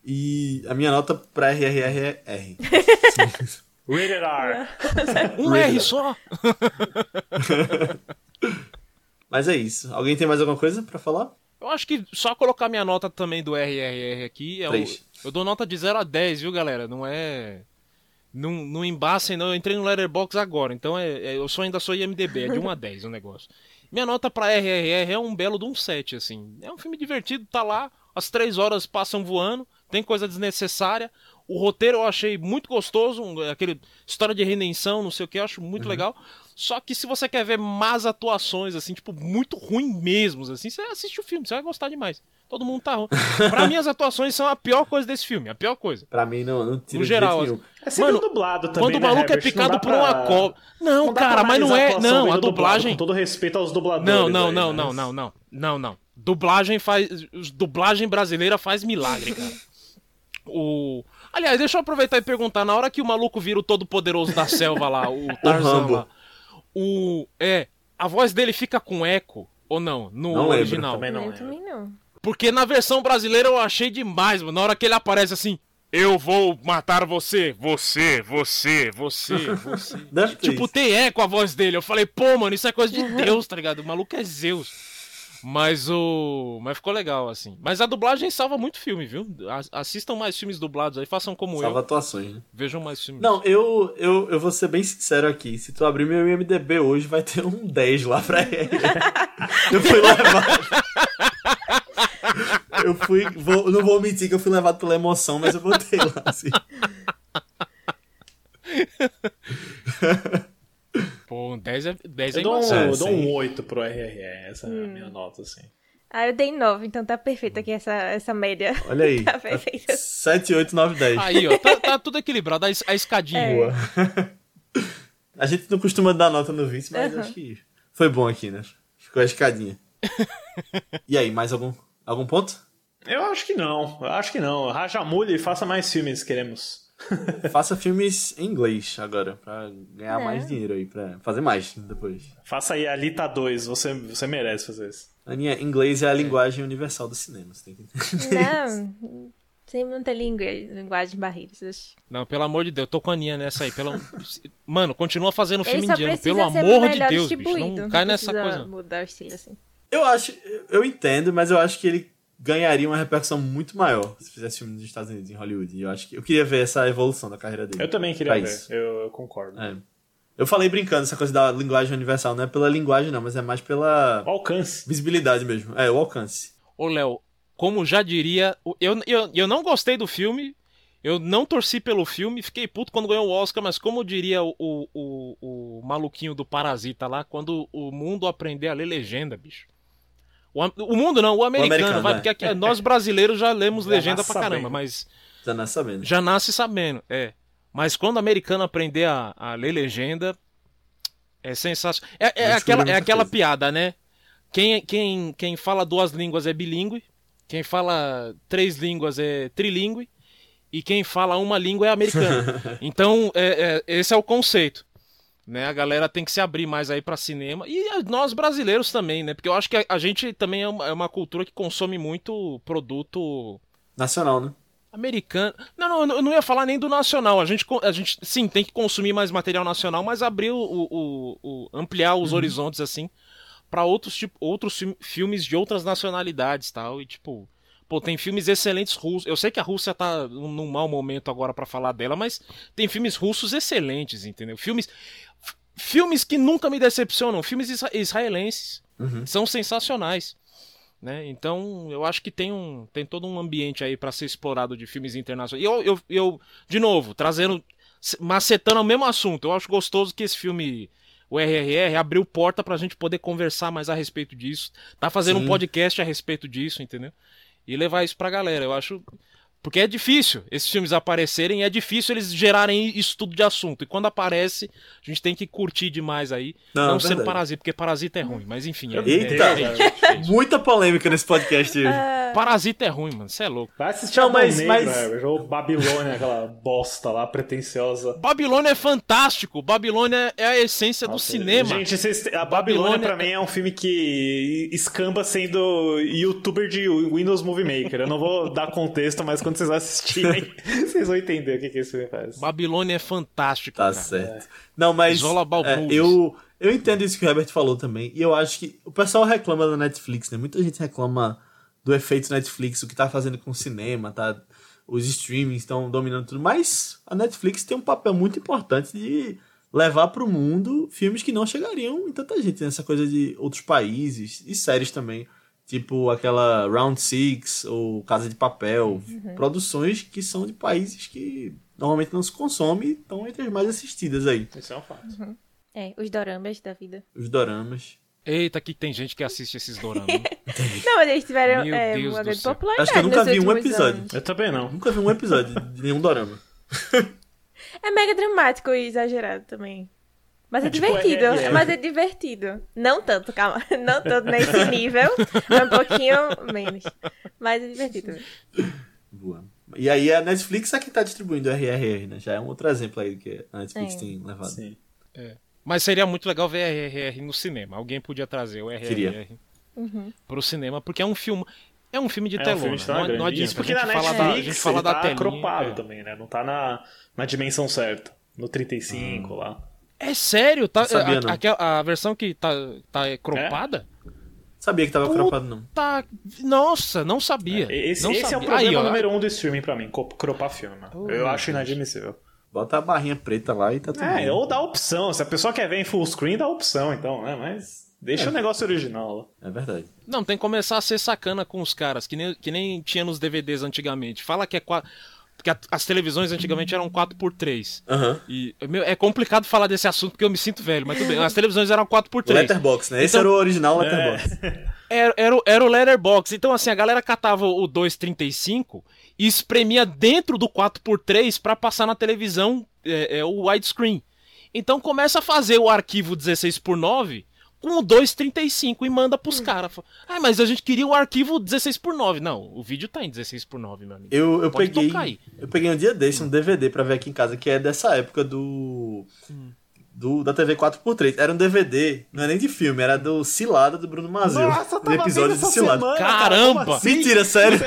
E a minha nota pra RRR é R. Rated R. Um R só. Mas é isso. Alguém tem mais alguma coisa pra falar? Eu acho que só colocar minha nota também do RRR aqui. É o. eu dou nota de 0 a 10, viu, galera? Não é. Não, não embacem, não. Eu entrei no Letterboxd agora, então é, é- eu só ainda sou IMDB, é de 1 a 10 o negócio. Minha nota pra RRR é um belo de um 7, assim. É um filme divertido, tá lá, as 3 horas passam voando, tem coisa desnecessária. O roteiro eu achei muito gostoso, um- aquele história de redenção, não sei o que, eu acho muito legal. Só que se você quer ver más atuações, assim, tipo, muito ruim mesmo, assim, você assiste o filme, você vai gostar demais. Todo mundo tá ruim. pra mim, as atuações são a pior coisa desse filme, a pior coisa. Pra mim, não, não tira No geral, jeito nenhum. É sempre Mano, dublado também, Quando o né, maluco é Herbert? Não picado por pra- uma cobra. Não, Não cara, pra mas não é. Não, a dublado, dublagem. Com todo respeito aos dubladores. Não, não, aí, não, mas- não, não, não. Não, não. Dublagem faz. Dublagem brasileira faz milagre, cara. O. Aliás, deixa eu aproveitar e perguntar. Na hora que o maluco vira o todo-poderoso da selva lá, o Tarzan Rambo. lá. O. É. A voz dele fica com eco ou não? No Não lembro, original. também não eu lembro. também não. Porque na versão brasileira eu achei demais, mano. Na hora que ele aparece assim. Eu vou matar você, você, você, você, você. Tipo, tem eco a voz dele. Eu falei, pô, mano, isso é coisa de Deus, tá ligado? O maluco é Zeus. Mas o. Mas ficou legal, assim. Mas a dublagem salva muito filme, viu? As- Assistam mais filmes dublados aí, façam como Salva eu. atuações, né? Vejam mais filmes. Não, eu, eu, eu vou ser bem sincero aqui. Se tu abrir meu IMDB hoje, vai ter um 10 lá pra ele. eu fui levado. Eu fui. Vou, não vou mentir que eu fui levado pela emoção, mas eu botei lá, assim. Pô, um 10 é, 10 é Eu dou um, eu dou sim. um 8 pro RRE, essa é a minha nota, assim. Ah, eu dei 9, então tá perfeito aqui essa, essa média. Olha aí. Tá perfeito. 7, 8, 9, 10. Aí, ó, tá, tá tudo equilibrado. A, a escadinha. É. Boa. A gente não costuma dar nota no vice, mas Aham. acho que foi bom aqui, né? Ficou a escadinha. e aí, mais algum, algum ponto? Eu acho que não, eu acho que não. Rajamule e faça mais filmes, queremos. Faça filmes em inglês agora, pra ganhar É. mais dinheiro aí, pra fazer mais depois. Faça aí a Alita 2, você, você merece fazer isso. Aninha, inglês é a linguagem universal do cinema, você tem que entender. Não, sempre não tem língua, linguagem barreiras. Não, pelo amor de Deus, eu tô com a Aninha nessa aí. Pelo... Mano, continua fazendo filme indiano. Pelo amor de Deus, bicho. Não cai nessa coisa. mudar o estilo, assim. Eu acho, eu entendo, mas eu acho que ele ganharia uma repercussão muito maior se fizesse filme nos Estados Unidos, em Hollywood. E eu acho que eu queria ver essa evolução da carreira dele. Eu também queria ver, isso. eu, eu concordo. É. Eu falei brincando essa coisa da linguagem universal, não é pela linguagem não, mas é mais pela O alcance. visibilidade mesmo. É, o alcance. Ô, Léo, como já diria. Eu, eu, eu não gostei do filme. Eu não torci pelo filme, fiquei puto quando ganhou o Oscar, mas como diria o, o, o, o maluquinho do Parasita lá, quando o mundo aprender a ler legenda, bicho. O, o mundo não, o americano, americano, vai, né? porque aqui, nós brasileiros já lemos Já legenda nasce pra caramba, sabendo. mas Já não sabendo. já nasce sabendo, é. Mas quando o americano aprender a, a ler legenda, é sensacional. É, é aquela, é aquela coisa. piada, né? Quem, quem, quem fala duas línguas é bilíngue, quem fala três línguas é trilingue, e quem fala uma língua é americano. Então, é, é, esse é o conceito. Né? A galera tem que se abrir mais aí pra cinema. E eh, nós brasileiros também, né? Porque eu acho que a, a gente também é uma, é uma cultura que consome muito produto Nacional, né? americano. Não, não, eu não ia falar nem do nacional. A gente, a gente sim, tem que consumir mais material nacional, mas abrir o. o- o- ampliar os horizontes, assim, pra outros, tipo, outros fi- filmes de outras nacionalidades tal. E, tipo. Pô, tem filmes excelentes russos. Eu sei que a Rússia tá num num mau momento agora pra falar dela, mas tem filmes russos excelentes, entendeu? Filmes. Filmes que nunca me decepcionam, filmes isra- israelenses. Uhum. São sensacionais. Né? Então, eu acho que tem, um, tem todo um ambiente aí pra ser explorado de filmes internacionais. E eu, eu, eu, de novo, trazendo, macetando o mesmo assunto. Eu acho gostoso que esse filme, o RRR, abriu porta pra gente poder conversar mais a respeito disso. Tá fazendo Sim. um podcast a respeito disso, entendeu? E levar isso pra galera. Eu acho. Porque é difícil esses filmes aparecerem, é difícil eles gerarem estudo de assunto. E quando aparece, a gente tem que curtir demais aí. Não, Não, é ser verdade. parasita, porque parasita é ruim, mas enfim. É, Eita! é- é é. Muita polêmica nesse podcast hoje. Parasita é ruim, mano. Você é louco. Vai assistir Não, mas- Negro, mas- ou Babilônia, aquela bosta lá, pretensiosa. Babilônia é fantástico. Babilônia é a essência do cinema. Gente, vocês- a Babilônia, Babilônia- pra mim é um filme que escamba sendo youtuber de Windows Movie Maker. Eu não vou dar contexto, mas quando quando vocês assistirem, vocês vão entender o que, que esse filme faz. Babilônia é fantástico. Tá cara. certo. Não, mas about é, eu, eu entendo isso que o Herbert falou também. E eu acho que o pessoal reclama da Netflix, né? Muita gente reclama do efeito Netflix, o que tá fazendo com o cinema, tá? Os streamings estão dominando tudo. Mas a Netflix tem um papel muito importante de levar pro mundo filmes que não chegariam em tanta gente. Nessa coisa de outros países e séries também. Tipo aquela Round Six ou Casa de Papel. Produções que são de países que normalmente não se consome e estão entre as mais assistidas aí. Isso é um fato. É, os doramas da vida. Os doramas. Eita, que tem gente que assiste esses doramas. Não, mas eles tiveram Meu é, Deus uma grande popularidade. Acho que eu nunca vi um episódio. anos. Eu também não. Nunca vi um episódio de nenhum dorama. É mega dramático e exagerado também. Mas é, É tipo divertido. RRR. Mas é divertido. Não tanto, calma. Não tanto nesse nível. É um pouquinho menos. Mas é divertido. Boa. E aí a Netflix é que tá distribuindo o RRR, né? Já é um outro exemplo aí que a Netflix É. tem levado. Sim. Mas seria muito legal ver RRR no cinema. Alguém podia trazer o RRR Queria. pro cinema, porque é um filme. É um filme de É um telona. filme de tela não, grande. não adianta. Isso porque a na Netflix da, a gente fala ele da tá telinha. cropado é. também, né? Não tá na, na dimensão certa. No 35 lá. É sério, tá? Sabia, a, não. aquela- a versão que tá, tá cropada? Sabia que tava Puta. cropado, não. Tá. Nossa, não sabia. Esse, não esse é o sabia. problema Aí, ó, número um do streaming pra mim, cropar filme. Oh, eu acho inadmissível. Bota a barrinha preta lá e tá tudo É, bem. ou dá opção. Se a pessoa quer ver em full screen, dá opção, então, né? Mas deixa o negócio original lá. É verdade. Não, tem que começar a ser sacana com os caras, que nem, que nem tinha nos DVDs antigamente. Fala que é 4. Porque as televisões antigamente eram 4x3. Uhum. E meu, é complicado falar desse assunto porque eu me sinto velho, mas tudo bem. As televisões eram 4x3. Letterbox, né? Então, Esse era o original Letterbox. É. Era, era, era o Letterbox. Então, assim, a galera catava o 235 e espremia dentro do 4x3 para passar na televisão é, é, o widescreen. Então começa a fazer o arquivo 16 por 9 com o 2,35 e manda pros hum. caras. Ah, mas a gente queria o um arquivo 16 por 9 Não, o vídeo tá em 16 por 9 meu amigo. Eu, eu Pode peguei. Eu peguei um dia desse um DVD pra ver aqui em casa, que é dessa época do. Hum. Do, da TV 4x3. Era um DVD, não é nem de filme, era do Cilada do Bruno Mazel. Nossa, tava episódio de Cilada. Semana, Caramba! Cara, assim? Mentira, sério.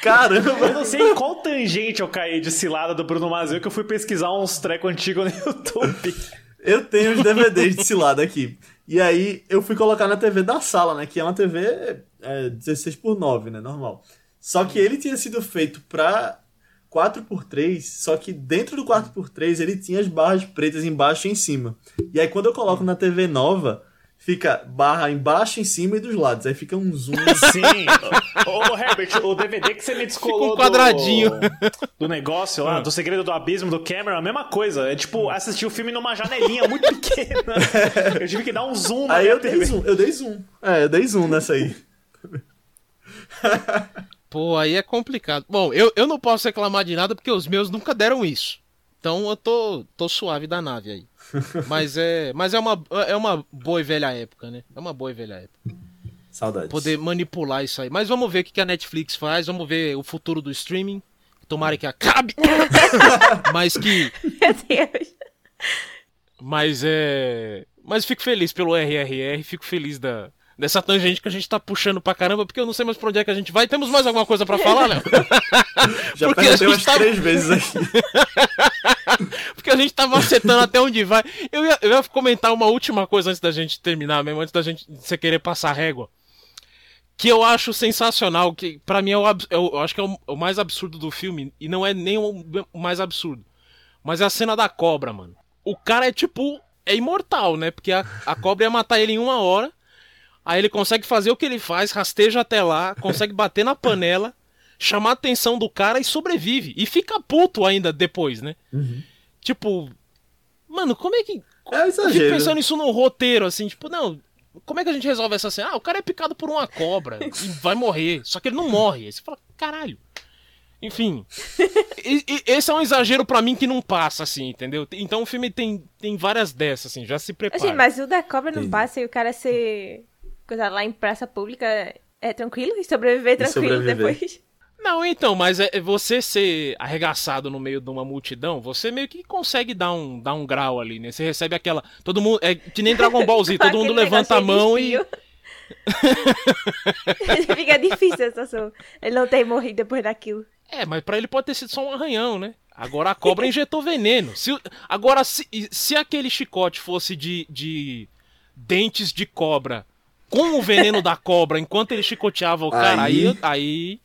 Caramba! Eu não sei em qual tangente eu caí de Cilada do Bruno Mazel que eu fui pesquisar uns trecos antigos no YouTube. Eu tenho os DVDs de cilada aqui. E aí eu fui colocar na TV da sala, né? Que é uma TV é, 16 por 9, né? Normal. Só que ele tinha sido feito pra 4x3, só que dentro do 4x3 ele tinha as barras pretas embaixo e em cima. E aí quando eu coloco na TV nova, fica barra embaixo, em cima e dos lados. Aí fica um zoom. Sim. Ô, ô, Herbert, o DVD que você me descolou Fica um quadradinho. Do, do negócio lá, do Segredo do Abismo, do Cameron, a mesma coisa. É tipo assistir o filme numa janelinha muito pequena. Eu tive que dar um zoom na Aí eu dei zoom, eu dei zoom. É, eu dei zoom nessa aí. Pô, aí é complicado. Bom, eu, eu não posso reclamar de nada porque os meus nunca deram isso. Então eu tô, tô suave da nave aí. Mas é, mas é uma, é uma boa e velha época, né? É uma boa e velha época. Saudades. Poder manipular isso aí. Mas vamos ver o que a Netflix faz, vamos ver o futuro do streaming. Tomara que acabe. mas que. Meu Deus. Mas é. Mas fico feliz pelo RRR, fico feliz da. Dessa tangente que a gente tá puxando pra caramba, porque eu não sei mais pra onde é que a gente vai. Temos mais alguma coisa pra falar, Léo? Já porque perguntei umas tá- três vezes aqui. Porque a gente tá macetando até onde vai. Eu ia, eu ia comentar uma última coisa antes da gente terminar, mesmo antes da gente você querer passar régua. Que eu acho sensacional, que pra mim é o, abs- eu acho que é o, o mais absurdo do filme, e não é nem o, o mais absurdo. Mas é a cena da cobra, mano. O cara é tipo. É imortal, né? Porque a, a cobra ia matar ele em uma hora. Aí ele consegue fazer o que ele faz, rasteja até lá, consegue bater na panela, chamar a atenção do cara e sobrevive. E fica puto ainda depois, né? Tipo, mano, como é que. É Eu fico exagero. pensando isso no roteiro, assim, tipo, não. Como é que a gente resolve essa cena? Ah, o cara é picado por uma cobra e vai morrer. Só que ele não morre. Aí você fala, caralho. Enfim. E- e- esse é um exagero pra mim que não passa, assim, entendeu? Então o filme tem, tem várias dessas, assim, já se prepara. Assim, mas o da cobra não passa e o cara ser. Coisa lá em praça pública é tranquilo e sobreviver tranquilo sobreviver. depois. Não, então, mas é é você ser arregaçado no meio de uma multidão, você meio que consegue dar um, dar um grau ali, né? Você recebe aquela. Todo mundo. É que nem Dragon Ball Z, todo mundo levanta a mão e. Fica difícil a situação. Ele não ter morrido depois daquilo. É, mas pra ele pode ter sido só um arranhão, né? Agora a cobra injetou veneno. Se, agora, se, se aquele chicote fosse de, de dentes de cobra com o veneno da cobra enquanto ele chicoteava o cara, aí, Aí- aí,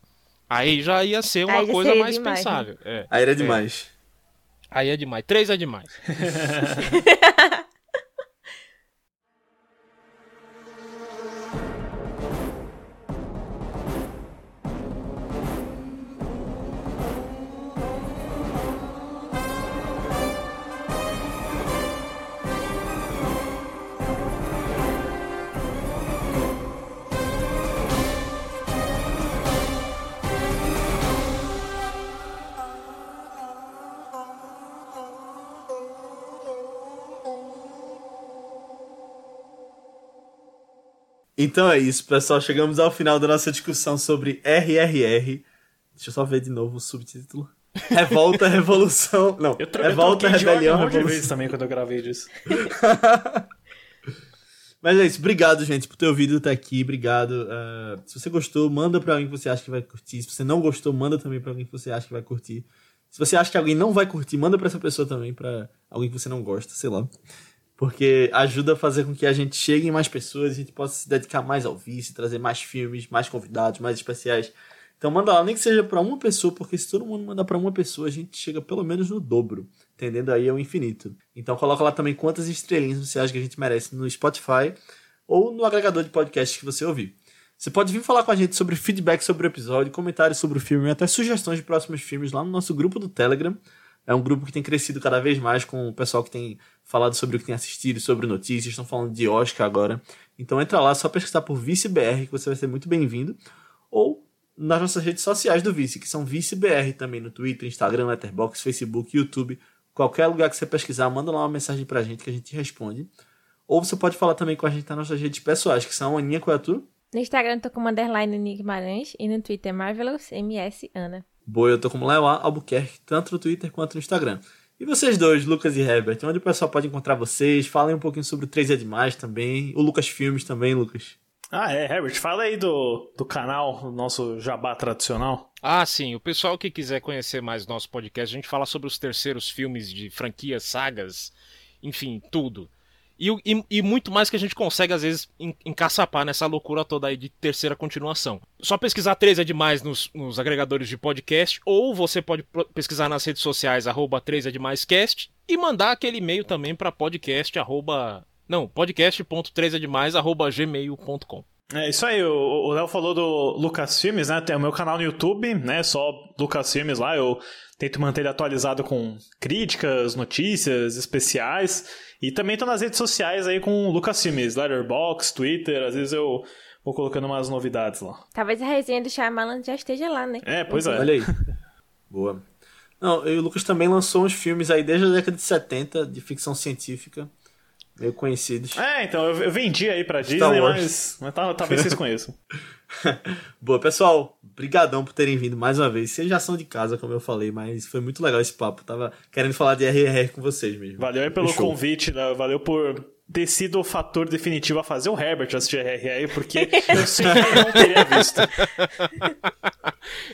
aí já ia ser uma coisa mais demais, né? pensável. É, Aí era demais. aí é demais. Três é demais. Então é isso, pessoal. Chegamos ao final da nossa discussão sobre RRR. Deixa eu só ver de novo o subtítulo. Revolta, Revolução. Não, Eu, Revolta, eu Rebelião, de Revolução. vezes também quando eu gravei disso. Mas é isso. Obrigado, gente, por ter ouvido até aqui. Obrigado. Ah, se você gostou, manda pra alguém que você acha que vai curtir. Se você não gostou, manda também pra alguém que você acha que vai curtir. Se você acha que alguém não vai curtir, manda pra essa pessoa também, pra alguém que você não gosta, sei lá. Porque ajuda a fazer com que a gente chegue em mais pessoas, a gente possa se dedicar mais ao vice, trazer mais filmes, mais convidados, mais especiais. Então manda lá, nem que seja pra uma pessoa, porque se todo mundo mandar pra uma pessoa, a gente chega pelo menos no dobro, entendendo? Aí é o infinito. Então coloca lá também quantas estrelinhas você acha que a gente merece no Spotify ou no agregador de podcast que você ouvir. Você pode vir falar com a gente sobre feedback sobre o episódio, comentários sobre o filme, até sugestões de próximos filmes lá no nosso grupo do Telegram. É um grupo que tem crescido cada vez mais com o pessoal que tem falado sobre o que tem assistido, sobre notícias, estão falando de Oscar agora. Então entra lá, só pesquisar por ViceBR que você vai ser muito bem-vindo. Ou nas nossas redes sociais do Vice, que são ViceBR também no Twitter, Instagram, Letterboxd, Facebook, YouTube. Qualquer lugar que você pesquisar, manda lá uma mensagem pra gente que a gente responde. Ou você pode falar também com a gente nas nossas redes pessoais, que são Aninha, qual é? No Instagram eu tô como underline Nick Guimarães e no Twitter Marvelous MS Ana. Boa, eu tô como Léo A. Albuquerque, tanto no Twitter quanto no Instagram. E vocês dois, Lucas e Herbert, onde o pessoal pode encontrar vocês? Falem um pouquinho sobre o 3 é Demais também. O Lucas Filmes também, Lucas. Ah, é, Herbert, fala aí do, do canal, o nosso jabá tradicional. Ah, sim. O pessoal que quiser conhecer mais nosso podcast, a gente fala sobre os terceiros filmes de franquias, sagas, enfim, tudo. E, e- e muito mais que a gente consegue, às vezes, en- encaçapar nessa loucura toda aí de terceira continuação. Só pesquisar 3 é demais nos, nos agregadores de podcast, ou você pode pesquisar nas redes sociais, arroba 3 é demais cast, e mandar aquele e-mail também para podcast, arroba... Não, podcast.3 é demais, arroba gmail.com. É isso aí, o Léo falou do Lucas Filmes, né? Tem o meu canal no YouTube, né? Só Lucas Filmes lá. Eu tento manter ele atualizado com críticas, notícias, especiais. E também tô nas redes sociais aí com o Lucas Filmes, Letterboxd, Twitter. Às vezes eu vou colocando umas novidades lá. Talvez a resenha do Shyamalan já esteja lá, né? É, pois é. Olha aí. Boa. Não, e o Lucas também lançou uns filmes aí desde a década de 70 de ficção científica, meio conhecidos. É, então, eu, eu vendi aí pra Star Disney, Wars. mas, mas tá- talvez vocês conheçam. Boa, pessoal, brigadão por terem vindo mais uma vez. Vocês já são de casa, como eu falei, mas foi muito legal esse papo. Tava querendo falar de RRR com vocês mesmo. Valeu aí pelo Fechou. convite, né? valeu por ter sido o fator definitivo a fazer o Herbert assistir RRR, porque eu sempre não teria visto.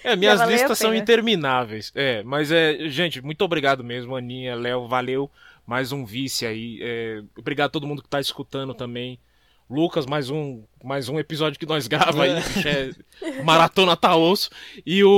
É, minhas listas são intermináveis. É, mas é, gente, muito obrigado mesmo, Aninha, Léo, valeu. Mais um vice aí. É, obrigado a todo mundo que tá escutando também. Lucas, mais um, mais um episódio que nós grava aí, bicho, é maratona tá osso. E o,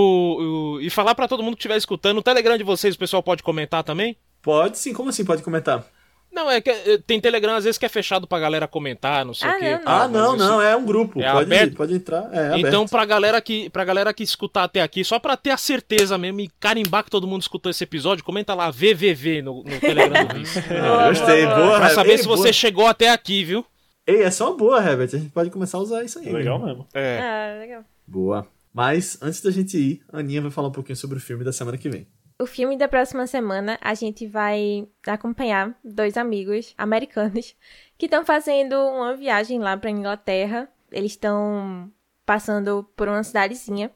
o- e falar pra todo mundo que estiver escutando, o Telegram de vocês, o pessoal pode comentar também? Pode sim, como assim? Pode comentar. Não, é que é, tem Telegram às vezes que é fechado pra galera comentar, não sei Ah, o quê. não, tal, Ah, não, isso- não, é um grupo. É pode, aberto? pode entrar. É, aberto. Então, pra galera, que, pra galera que escutar até aqui, só pra ter a certeza mesmo e carimbar que todo mundo escutou esse episódio, comenta lá VVV no, no Telegram do Vice. Ah, gostei, boa, Pra saber Ei, se boa. você chegou até aqui, viu? Ei, é só uma boa, Herbert. A gente pode começar a usar isso aí. Legal mesmo. mesmo. É. Ah, legal. Boa. Mas, antes da gente ir, a Aninha vai falar um pouquinho sobre o filme da semana que vem. O filme da próxima semana, a gente vai acompanhar dois amigos americanos que estão fazendo uma viagem lá pra Inglaterra. Eles estão passando por uma cidadezinha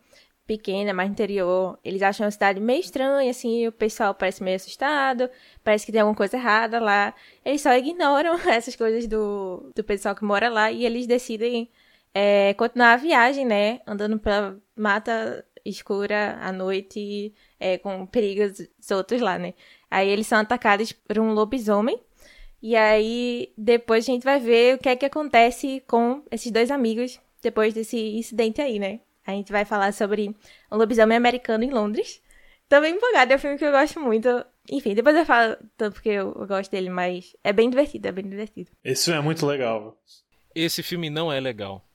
pequena, mais interior. Eles acham a cidade meio estranha, assim, o pessoal parece meio assustado, parece que tem alguma coisa errada lá. Eles só ignoram essas coisas do, do pessoal que mora lá e eles decidem é, continuar a viagem, né? Andando pela mata escura à noite, é, com perigos soltos lá, né? Aí eles são atacados por um lobisomem. E aí depois a gente vai ver o que é que acontece com esses dois amigos depois desse incidente aí, né? A gente vai falar sobre um lobisomem americano em Londres. Tô bem empolgada, é um filme que eu gosto muito. Enfim, depois eu falo tanto porque eu, gosto dele, mas é bem divertido, é bem divertido. Esse filme é muito legal. Esse filme não é legal.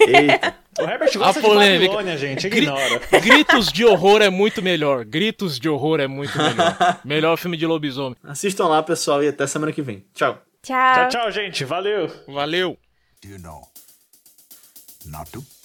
Eita. O Herbert gosta A polêmica. de Babilônia, gente, ignora. Gritos de horror é muito melhor. Gritos de horror é muito melhor. Melhor filme de lobisomem. Assistam lá, pessoal, e até semana que vem. Tchau. Tchau! Tchau, tchau, gente. Valeu. Valeu. Do you know? Not to?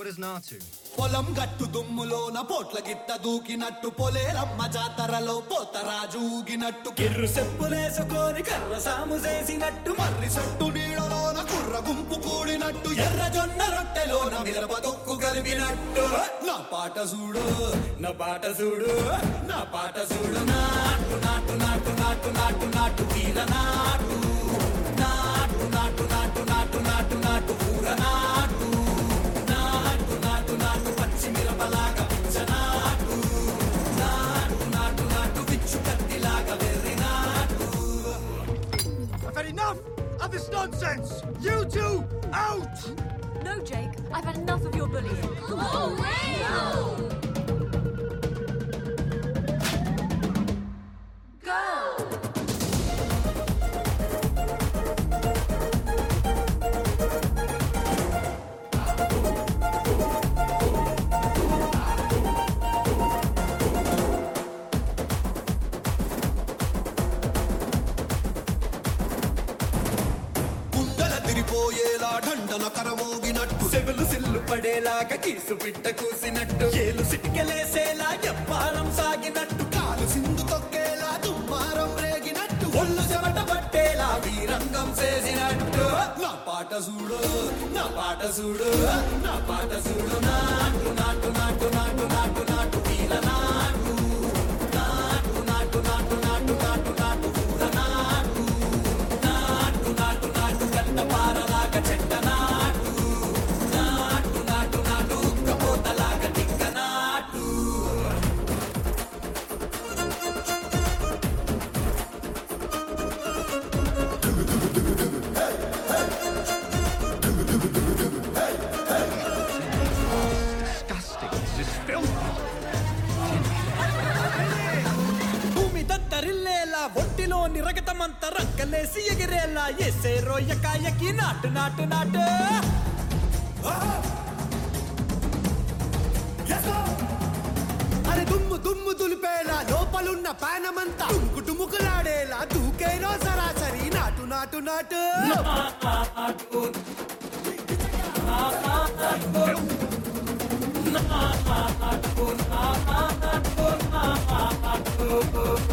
What is Natu? పొలం గట్టు దుమ్ములోన పోట్ల గిట్ట దూకినట్టు పొలేరమ్మ జాతరలో పోతరాజు ఊగినట్టు. కిర్రు చెప్పులేసుకొని కర్ర సాము చేసినట్టు మర్రి సొట్టు నీడలోన కుర్ర గుంపు కూడినట్టు ఎర్ర జొన్న రొట్టెలోన మిరప దొక్కు కలిపినట్టు. నా పాట చూడు నా పాట చూడు నా పాట చూడు. నాటు నాటు నాటు నాటు నాటు నాటు వీర నాటు నాటు. Of this nonsense! You two, out! No, Jake, I've had enough of your bullying. Oh, Go! నకరమోగినట్టు ఢండన సెవులు సిల్లు పడేలాగా కీసు పిట్ట కూసినట్టు. ఏలు సిటికెలేసేలా చెప్పాలం సాగినట్టు. కాలు సింధు తొక్కేలా దుమ్మారం రేగినట్టు. ఒళ్ళు చెమట పట్టేలా వీరంగం చేసినట్టు. నా పాట చూడు నా పాట చూడు నా పాట చూడు. నాటు నాటు నాటు నాటు నాటు నాటు వీర నాటు. లోని రగతమంత రక్కలేసి ఎగిరేలా ఎసే రోయకాయకి నాటు నాటు నాటు. అరే దుమ్ము దుమ్ము దులిపేలా లోపలున్న పానమంతా టుముకు టుముకులాడేలా దూకేనో సరాసరి నాటు నాటు నాటు. Oh, oh, oh.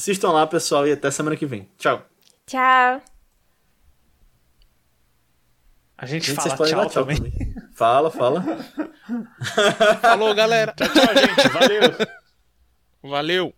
Assistam lá, pessoal, e até semana que vem. Tchau. Tchau. A gente, Gente, fala tchau, tchau também. também. Fala, fala. Falou, galera. Tchau, tchau, gente. Valeu. Valeu.